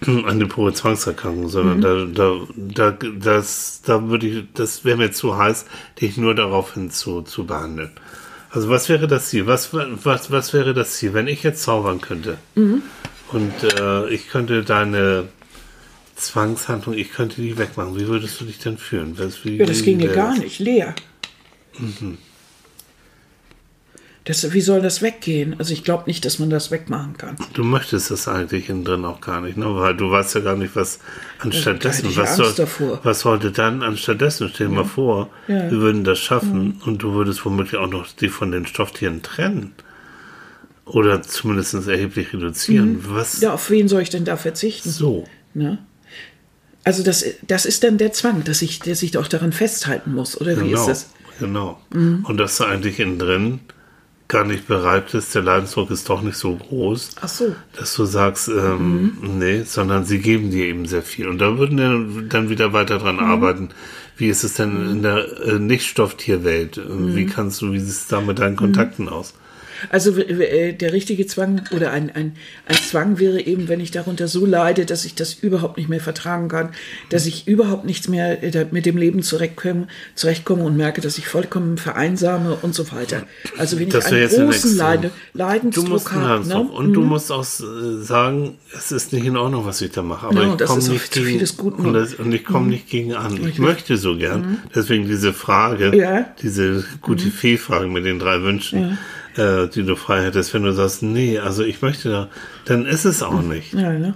eine pure Zwangserkrankung, sondern da, da, da, das, da würde ich, das wäre mir zu heiß, dich nur daraufhin zu, zu behandeln. Also was wäre das Ziel? Was, was, was wäre das Ziel, wenn ich jetzt zaubern könnte? Und äh, ich könnte deine Zwangshandlung, ich könnte die wegmachen. Wie würdest du dich denn fühlen? Was, wie, ja, das ginge wäre gar nicht, leer. Das, wie soll das weggehen? Also ich glaube nicht, dass man das wegmachen kann. Du möchtest das eigentlich innen drin auch gar nicht, ne? weil du weißt ja gar nicht, was anstattdessen, was, soll, davor. was sollte dann anstattdessen? Stell dir mal vor, Ja. Mhm. wir würden das schaffen und du würdest womöglich auch noch die von den Stofftieren trennen. Oder zumindest erheblich reduzieren. Was Mhm. Ja, auf wen soll ich denn da verzichten? so? Ne? Also das, das ist dann der Zwang, dass ich, dass ich doch daran festhalten muss, oder wie Genau. ist das? Genau. Mhm. Und dass du eigentlich innen drin gar nicht bereit bist, der Leidensdruck ist doch nicht so groß. Ach so. dass du sagst, ähm, Mhm. nee, sondern sie geben dir eben sehr viel. Und da würden wir dann wieder weiter dran Mhm. arbeiten. Wie ist es denn in der äh, Nicht-Stofftierwelt? Mhm. Wie kannst du, wie sieht es da mit deinen Kontakten aus? Also äh, der richtige Zwang oder ein, ein, ein Zwang wäre eben, wenn ich darunter so leide, dass ich das überhaupt nicht mehr vertragen kann, dass ich überhaupt nichts mehr äh, mit dem Leben zurechtkomme, zurechtkomme und merke, dass ich vollkommen vereinsame und so weiter. Also wenn ich Das wäre einen großen. Leide, Du Leidensdruck musst einen habe, Leidensdruck. ne? Und du musst auch äh, sagen, es ist nicht in Ordnung, was ich da mache. Aber Ja, ich komme nicht gegen, und, das, und ich komme nicht gegen an. Ich möchte so gern. Deswegen diese Frage, Mhm. Ja. Mhm. diese gute Fee-Frage mit den drei Wünschen, äh, die du frei hättest. Wenn du sagst, nee, also ich möchte da, dann ist es auch nicht. ja, ne?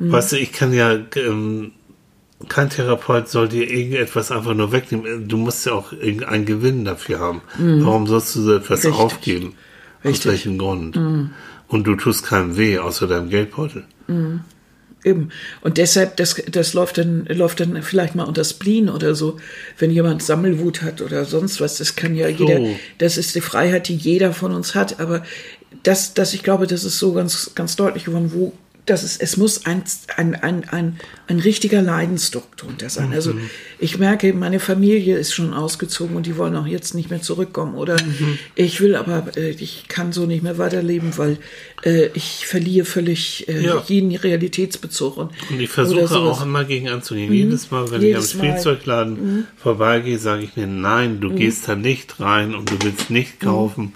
Weißt du, ich kann ja, ähm, kein Therapeut soll dir irgendetwas einfach nur wegnehmen. Du musst ja auch irgendeinen Gewinn dafür haben. Warum sollst du so etwas Mhm. Richtig. aufgeben? Aus Richtig. Mhm. welchem Grund? Und du tust keinem weh, außer deinem Geldbeutel. Eben. Und deshalb, das, das läuft dann, läuft dann vielleicht mal unter Spleen oder so, wenn jemand Sammelwut hat oder sonst was. Das kann ja jeder, das ist die Freiheit, die jeder von uns hat. Aber das, das, ich glaube, das ist so ganz, ganz deutlich geworden, wo dass es, es muss ein, ein, ein, ein, ein richtiger Leidensdruck drunter sein. Also Mhm. ich merke, meine Familie ist schon ausgezogen und die wollen auch jetzt nicht mehr zurückkommen. Oder Mhm. ich will aber, äh, ich kann so nicht mehr weiterleben, weil äh, ich verliere völlig äh, Ja. jeden Realitätsbezug. Und, Und ich versuche auch immer gegen anzugehen. Jedes Mal, wenn Jedes ich am. Spielzeugladen vorbeigehe, sage ich mir, nein, du gehst da nicht rein und du willst nicht kaufen.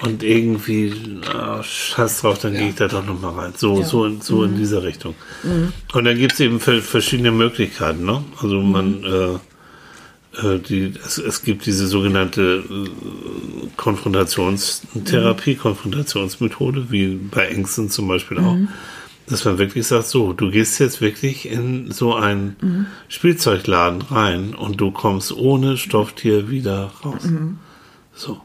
Und irgendwie, ah, scheiß drauf, dann gehe ich da doch nochmal rein. So, so, in, so in dieser Richtung. Und dann gibt es eben ver- verschiedene Möglichkeiten. Ne? Also man, äh, äh, die, es, es gibt diese sogenannte äh, Konfrontationstherapie, Konfrontationsmethode, wie bei Ängsten zum Beispiel auch, dass man wirklich sagt, so, du gehst jetzt wirklich in so einen Spielzeugladen rein und du kommst ohne Stofftier wieder raus. So.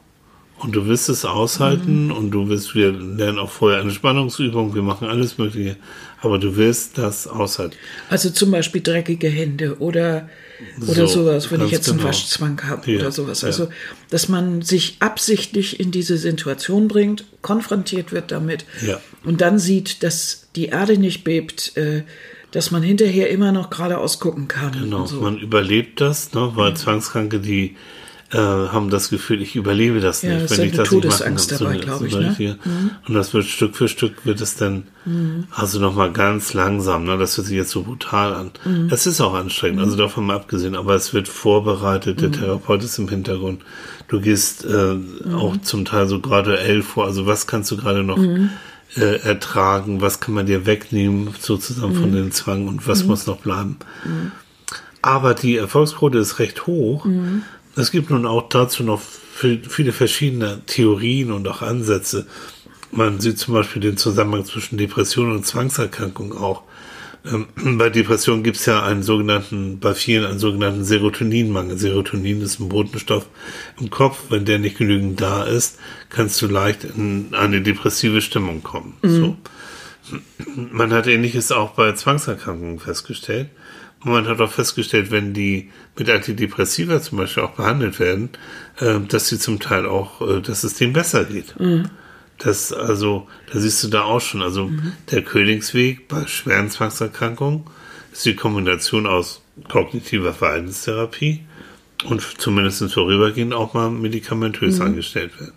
Und du wirst es aushalten und du wirst, wir lernen auch vorher eine Spannungsübung, wir machen alles Mögliche, aber du wirst das aushalten. Also zum Beispiel dreckige Hände oder, So, oder sowas, wenn ich jetzt einen genau. Waschzwang habe Ja, oder sowas. ja. Also, dass man sich absichtlich in diese Situation bringt, konfrontiert wird damit Ja. und dann sieht, dass die Erde nicht bebt, äh, dass man hinterher immer noch geradeaus gucken kann. Genau, und so. man überlebt das, ne, weil Zwangskranke, die äh, haben das Gefühl, ich überlebe das Ja, nicht, ist wenn ich das nicht machen kann. dabei, eine- glaub ich, ne? richtige- Und das wird Stück für Stück wird es dann, also nochmal ganz langsam, ne, das hört sich jetzt so brutal an. Es ist auch anstrengend, also davon mal abgesehen, aber es wird vorbereitet, der Therapeut ist im Hintergrund. Du gehst äh, auch zum Teil so graduell vor, also was kannst du gerade noch äh, ertragen, was kann man dir wegnehmen, sozusagen von den Zwang? Und was muss noch bleiben. Aber die Erfolgsquote ist recht hoch. Es gibt nun auch dazu noch viel- viele verschiedene Theorien und auch Ansätze. Man sieht zum Beispiel den Zusammenhang zwischen Depression und Zwangserkrankung auch. Ähm, bei Depression gibt es ja einen sogenannten, bei vielen einen sogenannten Serotoninmangel. Serotonin ist ein Botenstoff im Kopf. Wenn der nicht genügend da ist, kannst du leicht in eine depressive Stimmung kommen. So. Man hat ähnliches auch bei Zwangserkrankungen festgestellt. Und man hat auch festgestellt, wenn die mit Antidepressiva zum Beispiel auch behandelt werden, äh, dass sie zum Teil auch, äh, dass es denen besser geht. Das, also, da siehst du da auch schon, also der Königsweg bei schweren Zwangserkrankungen ist die Kombination aus kognitiver Verhaltenstherapie und zumindest vorübergehend auch mal medikamentös angestellt werden.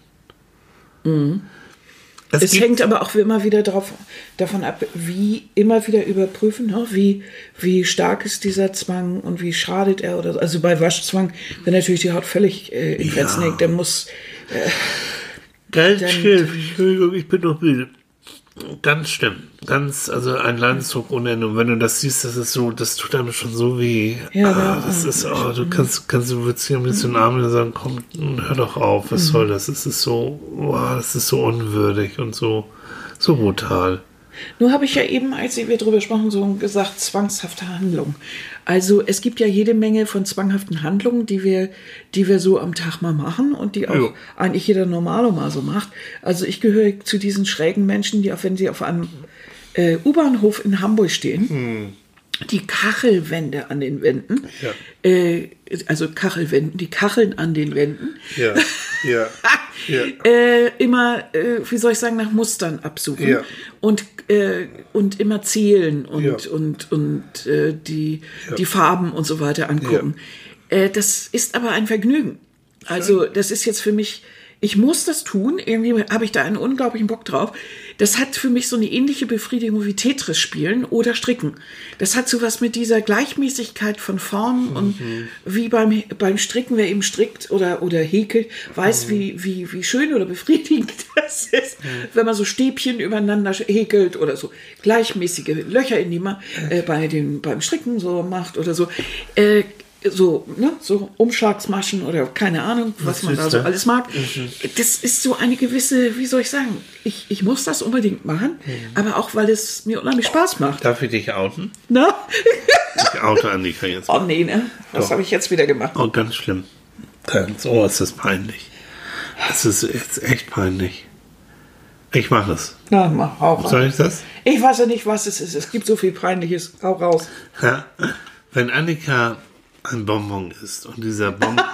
Es gibt- hängt aber auch immer wieder drauf, davon ab, wie immer wieder überprüfen, ne? wie, wie stark ist dieser Zwang und wie schadet er oder so. Also bei Waschzwang, wenn natürlich die Haut völlig äh, in Fetzen Ja. hängt, dann muss, Ganz Dann- schlimm. Entschuldigung, ich bin noch müde. Ganz schlimm. Ganz, also ein Leidensdruck ohne Ende. Und wenn du das siehst, das ist so, das tut einem schon so weh. Ja, ah, ja. das ist, oh, du kannst, kannst du würdest hier ein bisschen Arm und sagen, komm, hör doch auf, was soll das? Es ist so, wow, das ist so unwürdig und so, so brutal. Nur habe ich ja eben, als wir darüber sprachen, so gesagt, zwangshafte Handlung. Also es gibt ja jede Menge von zwanghaften Handlungen, die wir, die wir so am Tag mal machen und die auch Ja. eigentlich jeder Normalo mal so macht. Also ich gehöre zu diesen schrägen Menschen, die auch wenn sie auf einem äh, U-Bahnhof in Hamburg stehen, die Kachelwände an den Wänden, Ja. äh, also Kachelwänden, die Kacheln an den Wänden, Ja, ja, äh, immer, äh, wie soll ich sagen, nach Mustern absuchen und, äh, und immer zählen und, und, und äh, die, die Farben und so weiter angucken. Äh, das ist aber ein Vergnügen. Also das ist jetzt für mich, ich muss das tun, irgendwie habe ich da einen unglaublichen Bock drauf. Das hat für mich so eine ähnliche Befriedigung wie Tetris spielen oder Stricken. Das hat so was mit dieser Gleichmäßigkeit von Formen und wie beim, beim Stricken, wer eben strickt oder, oder häkelt, weiß, wie, wie, wie schön oder befriedigend das ist, wenn man so Stäbchen übereinander häkelt oder so. Gleichmäßige Löcher in die Ma äh, bei den, beim Stricken so macht oder so. Äh, so, ne, so Umschlagsmaschen oder keine Ahnung, was man da so alles mag. Das ist so eine gewisse, wie soll ich sagen, ich, ich muss das unbedingt machen, aber auch, weil es mir unheimlich Spaß macht. Darf ich dich outen? Na? Ich oute Annika jetzt. Oh nee, ne? Das habe ich jetzt wieder gemacht. Oh, ganz schlimm. Ganz, oh, ist das peinlich. Das ist jetzt echt peinlich. Ich mache es. Na, mach, raus. Soll ich das? Ich weiß ja nicht, was es ist. Es gibt so viel Peinliches. Hau raus. Ja. Wenn Annika ein Bonbon isst und dieser Bonbon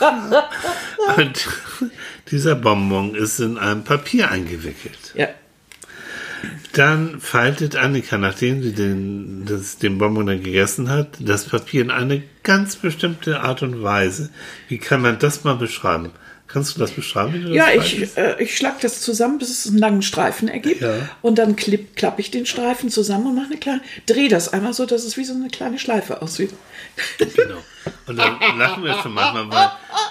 und dieser Bonbon ist in einem Papier eingewickelt. Ja. Dann faltet Annika, nachdem sie den, das, den Bonbon dann gegessen hat, das Papier in eine ganz bestimmte Art und Weise. Wie kann man das mal beschreiben? Kannst du das beschreiben? Wie du das Ja, ich, äh, ich schlag das zusammen, bis es einen langen Streifen ergibt. Ja. Und dann klipp, klappe ich den Streifen zusammen und mache eine kleine, drehe das einmal so, dass es wie so eine kleine Schleife aussieht. Genau. Und dann lachen wir schon manchmal, weil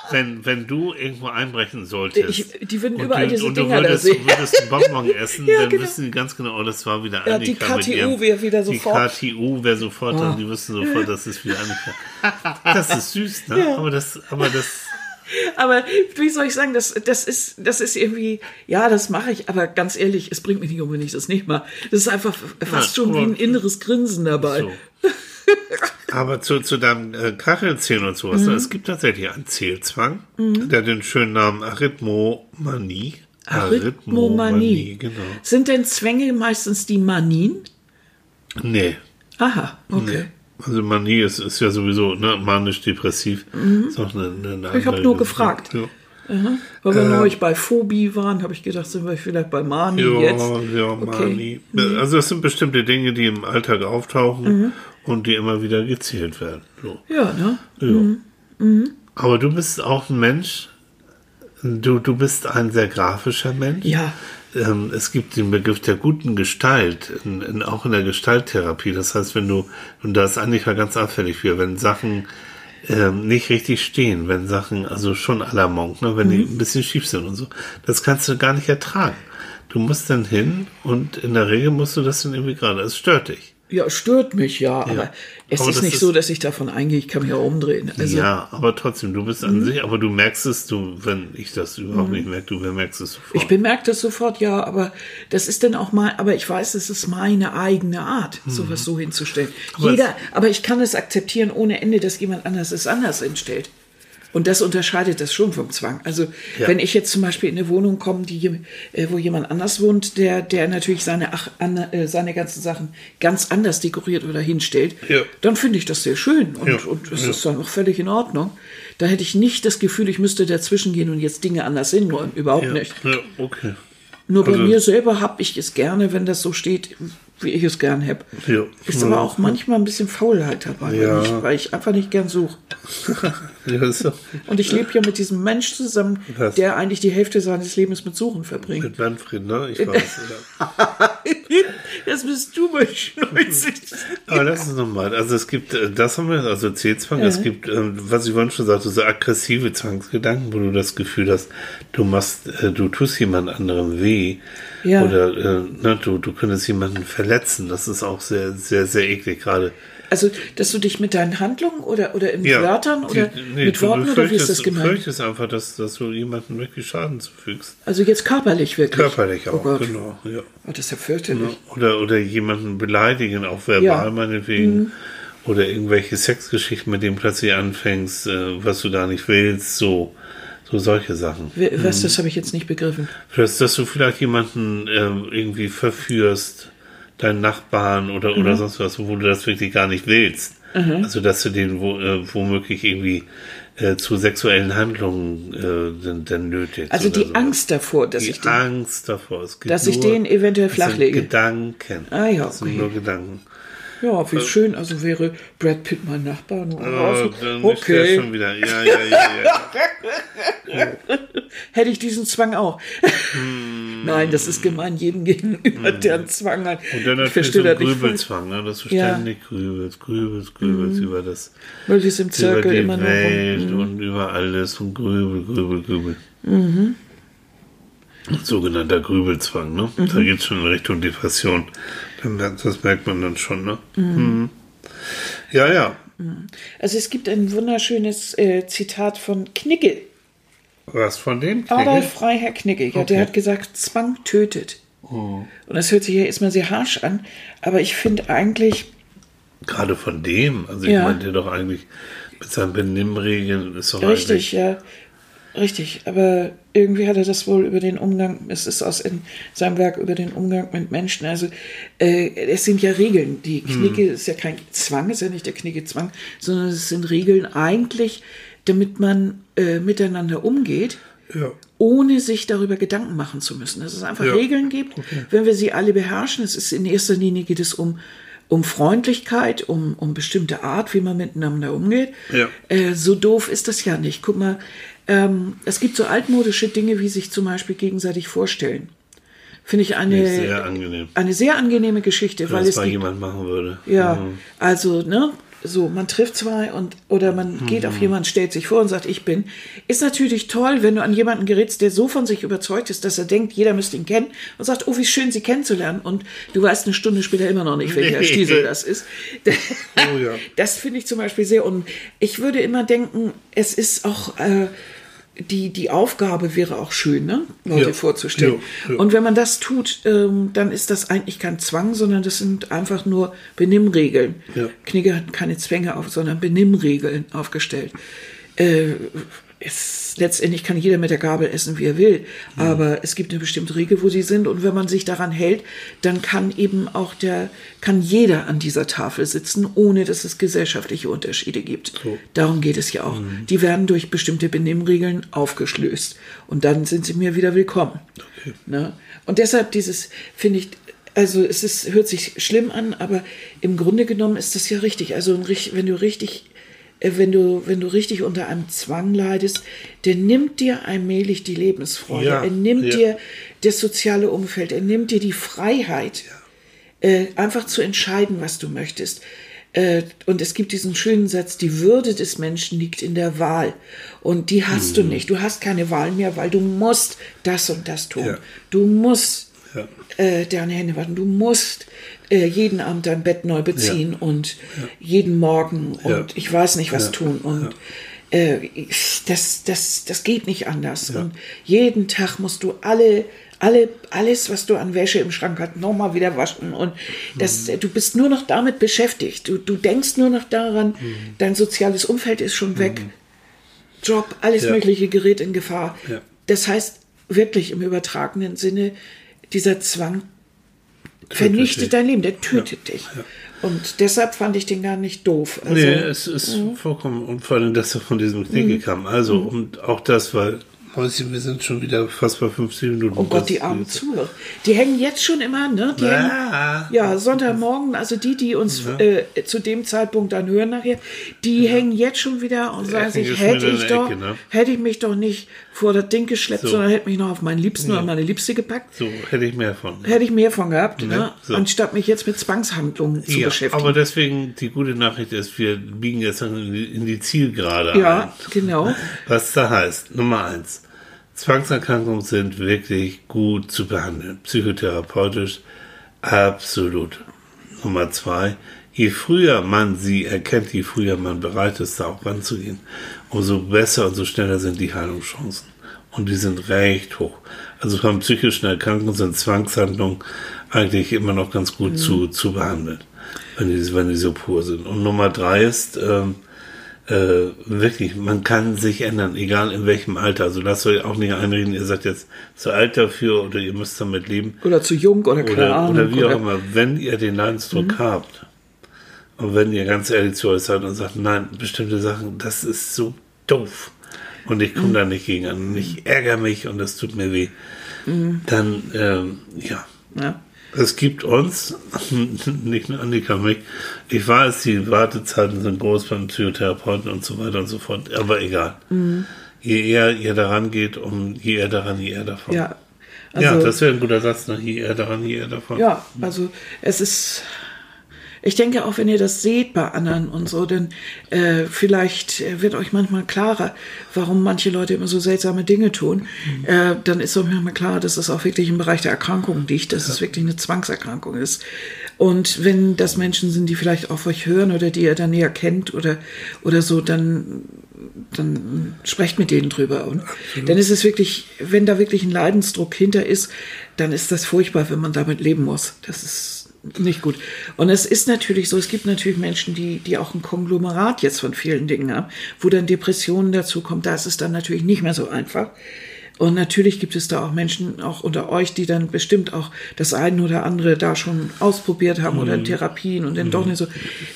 wenn, wenn du irgendwo einbrechen solltest. Ich- die würden überall du, diese und du Dinger da würdest, sehen. du würdest einen Bonbon essen, Ja, dann genau. wissen die ganz genau, oh, das war wieder Ja, Annika. die KTU wäre wieder sofort- Die KTU wäre sofort, da, die wissen sofort, das ist wieder Annika. Das ist süß, ne? Ja. Aber das, aber das, Aber wie soll ich sagen, das, das, ist, das ist irgendwie, ja, das mache ich, aber ganz ehrlich, es bringt mich nicht um, wenn ich das nicht mache. Das ist einfach fast Ja, schon wie ein inneres Grinsen dabei. so. Aber zu, zu deinem äh, Kachelzählen und sowas, Mhm. es gibt tatsächlich einen Zählzwang, der hat den schönen Namen Arithmomanie. Arithmomanie. genau. Sind denn Zwänge meistens die Manien? Nee. Aha, okay. Also Manie ist, ist ja sowieso ne, manisch-depressiv. Auch eine, eine Mhm. Ich hab andere- nur gefragt. Ja, Weil wir neulich bei Phobie waren, habe ich gedacht, sind wir vielleicht bei Mani ja, jetzt. ja Okay. Mhm. Manie. Also das sind bestimmte Dinge, die im Alltag auftauchen und die immer wieder gezählt werden. So. Ja, ne? Ja. Aber du bist auch ein Mensch, du, du bist ein sehr grafischer Mensch. Ja. Ähm, es gibt den Begriff der guten Gestalt, in, in, auch in der Gestalttherapie. Das heißt, wenn du, und da ist Annika ganz anfällig für, wenn Sachen ähm, nicht richtig stehen, wenn Sachen, also schon à la Monk, ne, wenn die ein bisschen schief sind und so, das kannst du gar nicht ertragen. Du musst dann hin und in der Regel musst du das dann irgendwie gerade, es stört dich. Ja, stört mich, ja, aber es Aber ist nicht ist- so, dass ich davon eingehe, ich kann mich auch umdrehen. Also, ja, aber trotzdem, du bist an sich, aber du merkst es, du, wenn ich das überhaupt nicht merke, du bemerkst es sofort. Ich bemerke das sofort, ja, aber das ist dann auch mal, aber ich weiß, es ist meine eigene Art, sowas so hinzustellen. Mhm. Aber Jeder, aber ich kann es akzeptieren ohne Ende, dass jemand anders es anders entstellt. Und das unterscheidet das schon vom Zwang. Also Ja. wenn ich jetzt zum Beispiel in eine Wohnung komme, die, äh, wo jemand anders wohnt, der, der natürlich seine, ach, an, äh, seine ganzen Sachen ganz anders dekoriert oder hinstellt, Ja. dann finde ich das sehr schön und, Ja. und es Ja. ist dann auch völlig in Ordnung. Da hätte ich nicht das Gefühl, ich müsste dazwischen gehen und jetzt Dinge anders hinräumen. Überhaupt nicht. ja, okay. Nur bei Also- mir selber habe ich es gerne, wenn das so steht, wie ich es gern habe. Ja. Ist Ja. aber auch manchmal ein bisschen Faulheit dabei, Ja. weil, ich, weil ich einfach nicht gern suche. Ja, doch Und ich lebe ja mit diesem Mensch zusammen, Was? der eigentlich die Hälfte seines Lebens mit Suchen verbringt. mit Manfred, ne? Ich weiß. ja. Das bist du, Mensch. Aber das ist normal. Also es gibt, äh, das haben wir, also C-Zwang, es gibt, ähm, was ich vorhin schon sagte, so aggressive Zwangsgedanken, wo du das Gefühl hast, du machst, äh, du tust jemand anderem weh. Ja. Oder äh, ne, du, du könntest jemanden verletzen. Das ist auch sehr, sehr, sehr eklig gerade. Also, dass du dich mit deinen Handlungen oder, oder in Wörtern oder Die- nee, mit du Worten oder wie ist das gemeint? befürchtest einfach, dass, dass du jemandem wirklich Schaden zufügst. Also jetzt körperlich wirklich. Körperlich Oh auch, Gott. genau. Ja. Oh, das ist ja fürchterlich. Oder, oder jemanden beleidigen, auch verbal Ja. Mhm. meinetwegen. Oder irgendwelche Sexgeschichten, mit denen plötzlich anfängst, äh, was du da nicht willst, so. So solche Sachen. Was, das habe ich jetzt nicht begriffen. Dass, dass du vielleicht jemanden ähm, irgendwie verführst, deinen Nachbarn oder, Mhm. oder sonst was, wo du das wirklich gar nicht willst. Also, dass du den wo, äh, womöglich irgendwie äh, zu sexuellen Handlungen äh, dann, dann nötigst. Also die sowas. Angst davor, dass Die ich den, Angst davor. Es gibt dass ich nur- den eventuell sind flachlege. Gedanken. Ah ja, Das sind okay. nur Gedanken. Ja, wie schön. Also wäre Brad Pitt mein Nachbar. Nur Oh, also, dann ist okay, schon wieder. Ja, ja, ja, ja. hätte ich diesen Zwang auch. Nein, das ist gemein jedem gegenüber, der einen Zwang hat. Hm. Und dann ich natürlich so ein. Grübelzwang, ne? dass du Ja. Ständig grübelst, grübelst, grübelst über das, Möglichst im Zirkel immer nur rum. Welt und über alles und grübel, grübel, grübel. Mhm. Sogenannter Grübelzwang, ne? Da Mhm. geht es schon in Richtung Depression. Das merkt man dann schon, ne? Mhm. Ja, ja. Also es gibt ein wunderschönes äh, Zitat von Knigge. Was von dem? Knigge? Adolf Freiherr Knigge. Ja, Okay. der hat gesagt, Zwang tötet. Und das hört sich ja erstmal sehr harsch an, aber ich finde eigentlich, Gerade von dem. Also ich Ja. meinte doch eigentlich, mit seinen Benimmregeln ist doch Richtig, ja. Richtig, aber irgendwie hat er das wohl über den Umgang, es ist aus in seinem Werk über den Umgang mit Menschen. Also äh, es sind ja Regeln. Die Knigge ist ja kein Zwang, ist ja nicht der Knigge-Zwang, sondern es sind Regeln eigentlich, damit man äh, miteinander umgeht Ja. ohne sich darüber Gedanken machen zu müssen. Dass es einfach Ja. Regeln gibt, wenn wir sie alle beherrschen. Es ist in erster Linie geht es um, um Freundlichkeit, um, um bestimmte Art, wie man miteinander umgeht. Ja. Äh, so doof ist das ja nicht. Guck mal, ähm, es gibt so altmodische Dinge, wie sich zum Beispiel gegenseitig vorstellen. Finde ich eine, Sehr angenehm. eine sehr angenehme Geschichte, Wenn weil das es mal jemand machen würde. ja, Mhm. also, ne, so, man trifft zwei und, oder man geht auf jemanden, stellt sich vor und sagt, ich bin. Ist natürlich toll, wenn du an jemanden gerätst, der so von sich überzeugt ist, dass er denkt, jeder müsste ihn kennen und sagt, oh, wie schön, sie kennenzulernen und du weißt eine Stunde später immer noch nicht, welcher. Stiesel das ist. Oh ja. Das finde ich zum Beispiel sehr un. Ich würde immer denken, es ist auch, äh, die, die Aufgabe wäre auch schön, ne? Leute Ja. vorzustellen. Ja, ja. Und wenn man das tut, ähm, dann ist das eigentlich kein Zwang, sondern das sind einfach nur Benimmregeln. Ja. Knigge hat keine Zwänge auf, sondern Benimmregeln aufgestellt. Äh, es, letztendlich kann jeder mit der Gabel essen, wie er will, aber es gibt eine bestimmte Regel, wo sie sind und wenn man sich daran hält, dann kann eben auch der, kann jeder an dieser Tafel sitzen, ohne dass es gesellschaftliche Unterschiede gibt. So. Darum geht es ja auch. Die werden durch bestimmte Benimmregeln aufgeschlöst und dann sind sie mir wieder willkommen. Ne? Und deshalb dieses, finde ich, also es ist, hört sich schlimm an, aber im Grunde genommen ist das ja richtig. Also wenn du richtig, wenn du, wenn du richtig unter einem Zwang leidest, der nimmt dir allmählich die Lebensfreude, Ja, er nimmt ja. dir das soziale Umfeld, er nimmt dir die Freiheit, äh, einfach zu entscheiden, was du möchtest. Äh, und es gibt diesen schönen Satz, die Würde des Menschen liegt in der Wahl. Und die hast Mhm. du nicht. Du hast keine Wahl mehr, weil du musst das und das tun. Ja. Du musst Ja. äh, deine Hände waschen. Du musst äh, jeden Abend dein Bett neu beziehen und jeden Morgen und Ja. ich weiß nicht was Ja. tun. Und äh, das, das, das geht nicht anders. Und jeden Tag musst du alle, alle, alles, was du an Wäsche im Schrank hast, nochmal wieder waschen. Und das, Mhm. du bist nur noch damit beschäftigt. Du, du denkst nur noch daran, Mhm. dein soziales Umfeld ist schon weg. Job, alles Ja. Mögliche gerät in Gefahr. Ja. Das heißt wirklich im übertragenen Sinne, dieser Zwang vernichtet dich. dein Leben, der tötet dich. Und deshalb fand ich den gar nicht doof. Also, nee, es ist vollkommen, und vor allem, dass er von diesem Knigge Mhm. kam. Also, und auch das, weil, Mäuschen, wir sind schon wieder fast bei 50 Minuten. oh Gott, die armen Zuhörer. Die hängen jetzt schon immer, ne? Die Ja. hängen, ja, Sonntagmorgen, also die, die uns äh, zu dem Zeitpunkt dann hören nachher, die hängen jetzt schon wieder und sagen sich, hätte ich doch, Ecke, ne? hätte ich mich doch nicht vor das Ding geschleppt, So. sondern hätte mich noch auf meinen Liebsten oder meine Liebste gepackt. So, hätte ich mehr von. Hätte ich mehr von gehabt, ne? so. anstatt mich jetzt mit Zwangshandlungen zu Ja, beschäftigen. aber deswegen, die gute Nachricht ist, wir biegen jetzt in die, in die Zielgerade ja, ein. genau. Was da heißt, Nummer eins, Zwangserkrankungen sind wirklich gut zu behandeln, psychotherapeutisch absolut. Nummer zwei, je früher man sie erkennt, je früher man bereit ist, da auch ranzugehen, umso besser und so schneller sind die Heilungschancen. Und die sind recht hoch. Also beim psychischen Erkrankungen sind Zwangshandlungen eigentlich immer noch ganz gut zu, zu behandeln, wenn die, wenn die so pur sind. Und Nummer drei ist, ähm, äh, wirklich, man kann sich ändern, egal in welchem Alter. Also lasst euch auch nicht einreden, ihr seid jetzt zu alt dafür oder ihr müsst damit leben. Oder zu jung oder keine Oder, Ahnung. oder wie auch immer, wenn ihr den Leidensdruck habt und wenn ihr ganz ehrlich zu euch seid und sagt, nein, bestimmte Sachen, das ist so doof und ich komme da nicht gegen an und ich ärgere mich und das tut mir weh, dann, ähm, ja, Ja. Es gibt uns, nicht nur Annika mich, ich weiß, die Wartezeiten sind groß beim Psychotherapeuten und so weiter und so fort, aber egal. Mhm. Je eher ihr daran geht, um je eher daran, je eher davon. Ja. ja, Also- das wäre ein guter Satz, ne? je eher daran, je eher davon. Ja, also es ist. Ich denke auch, wenn ihr das seht bei anderen und so, dann äh, vielleicht äh, wird euch manchmal klarer, warum manche Leute immer so seltsame Dinge tun. Äh, dann ist euch manchmal klar, dass es auch wirklich im Bereich der Erkrankung liegt, dass es wirklich eine Zwangserkrankung ist. Und wenn das Menschen sind, die vielleicht auf euch hören oder die ihr dann näher kennt oder, oder so, dann, dann sprecht mit denen drüber. Und dann ist es wirklich, wenn da wirklich ein Leidensdruck hinter ist, dann ist das furchtbar, wenn man damit leben muss. Das ist nicht gut. Und es ist natürlich so, es gibt natürlich Menschen, die, die auch ein Konglomerat jetzt von vielen Dingen haben, wo dann Depressionen dazu kommt. Da ist es dann natürlich nicht mehr so einfach. Und natürlich gibt es da auch Menschen, auch unter euch, die dann bestimmt auch das eine oder andere da schon ausprobiert haben oder in Therapien und dann doch nicht so.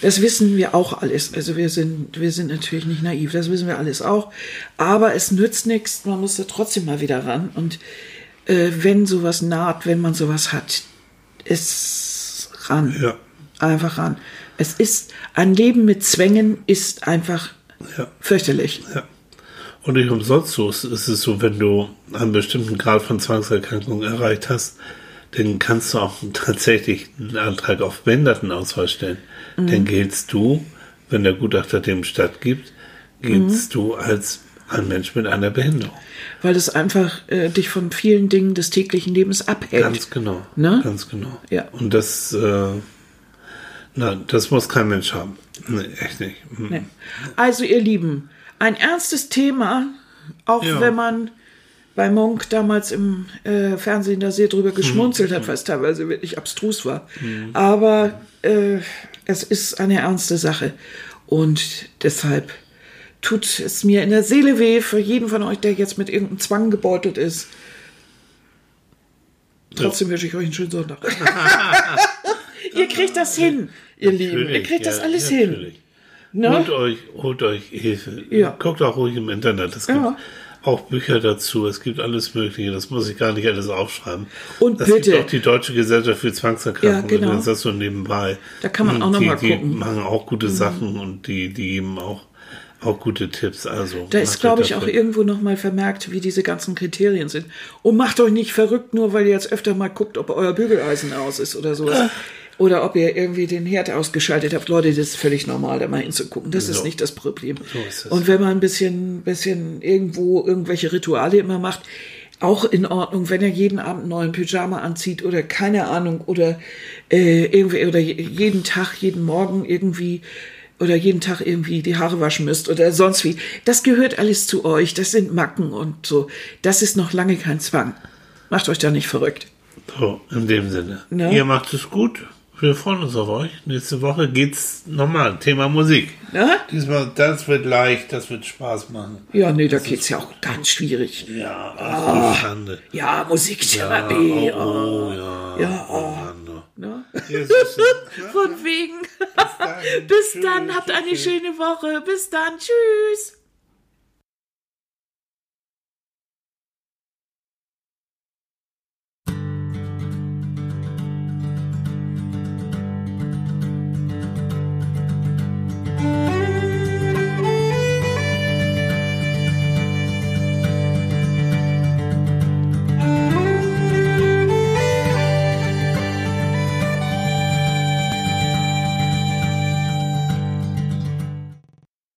Das wissen wir auch alles. Also wir sind, wir sind natürlich nicht naiv, das wissen wir alles auch. Aber es nützt nichts, man muss da trotzdem mal wieder ran. Und äh, wenn sowas naht, wenn man sowas hat, ist ran. Ja. Einfach ran. Es ist, ein Leben mit Zwängen ist einfach Ja. fürchterlich. Ja. Und nicht umsonst so ist ist es so, wenn du einen bestimmten Grad von Zwangserkrankung erreicht hast, dann kannst du auch tatsächlich einen Antrag auf Behindertenausweis stellen. Dann giltst du, wenn der Gutachter dem stattgibt, giltst du als ein Mensch mit einer Behinderung. Weil es einfach äh, dich von vielen Dingen des täglichen Lebens abhält. Ganz genau. Ne? Ganz genau. Ja. Und das, äh, na, das muss kein Mensch haben. Nee, echt nicht. Hm. Nee. Also, ihr Lieben, ein ernstes Thema, auch Ja. wenn man bei Monk damals im äh, Fernsehen da sehr drüber geschmunzelt Hm. hat, was teilweise wirklich abstrus war. Aber äh, es ist eine ernste Sache. Und deshalb tut es mir in der Seele weh für jeden von euch, der jetzt mit irgendeinem Zwang gebeutelt ist. Trotzdem wünsche ich euch einen schönen Sonntag. ihr kriegt das hin, ihr Lieben. Ihr Natürlich, kriegt das ja, alles hin. natürlich. Ne? Holt euch, holt euch Hilfe. Ja. Guckt auch ruhig im Internet. Es gibt Ja. auch Bücher dazu. Es gibt alles Mögliche. Das muss ich gar nicht alles aufschreiben. Und das bitte- gibt auch die Deutsche Gesellschaft für Zwangserkrankungen. Ja, genau. Das ist so nebenbei. Da kann man auch noch die, mal die gucken. Mhm. machen auch gute Sachen und die, die geben auch, auch gute Tipps. Also, Da ist, glaube ich, auch irgendwo nochmal vermerkt, wie diese ganzen Kriterien sind. Und macht euch nicht verrückt, nur weil ihr jetzt öfter mal guckt, ob euer Bügeleisen aus ist oder sowas. Oder ob ihr irgendwie den Herd ausgeschaltet habt. Leute, das ist völlig normal, da mal hinzugucken. Das ist So. nicht das Problem. So ist es. Und wenn man ein bisschen, bisschen irgendwo irgendwelche Rituale immer macht, auch in Ordnung, wenn er jeden Abend einen neuen Pyjama anzieht oder keine Ahnung oder äh, irgendwie oder je- jeden Tag, jeden Morgen irgendwie oder jeden Tag irgendwie die Haare waschen müsst oder sonst wie. Das gehört alles zu euch. Das sind Macken und so. Das ist noch lange kein Zwang. Macht euch da nicht verrückt. So, in dem Sinne. Ne? Ihr macht es gut. Wir freuen uns auf euch. Nächste Woche geht's nochmal. Thema Musik. Ne? Diesmal, das wird leicht, das wird Spaß machen. Ja, nee, da geht's ja auch ganz schwierig. Ja, ach du Schande. Ja, Musiktherapie. oh, oh, ja. Ja, oh, oh. Jesus. Von wegen. dann. Bis dann, habt eine schöne Woche. Bis dann, tschüss.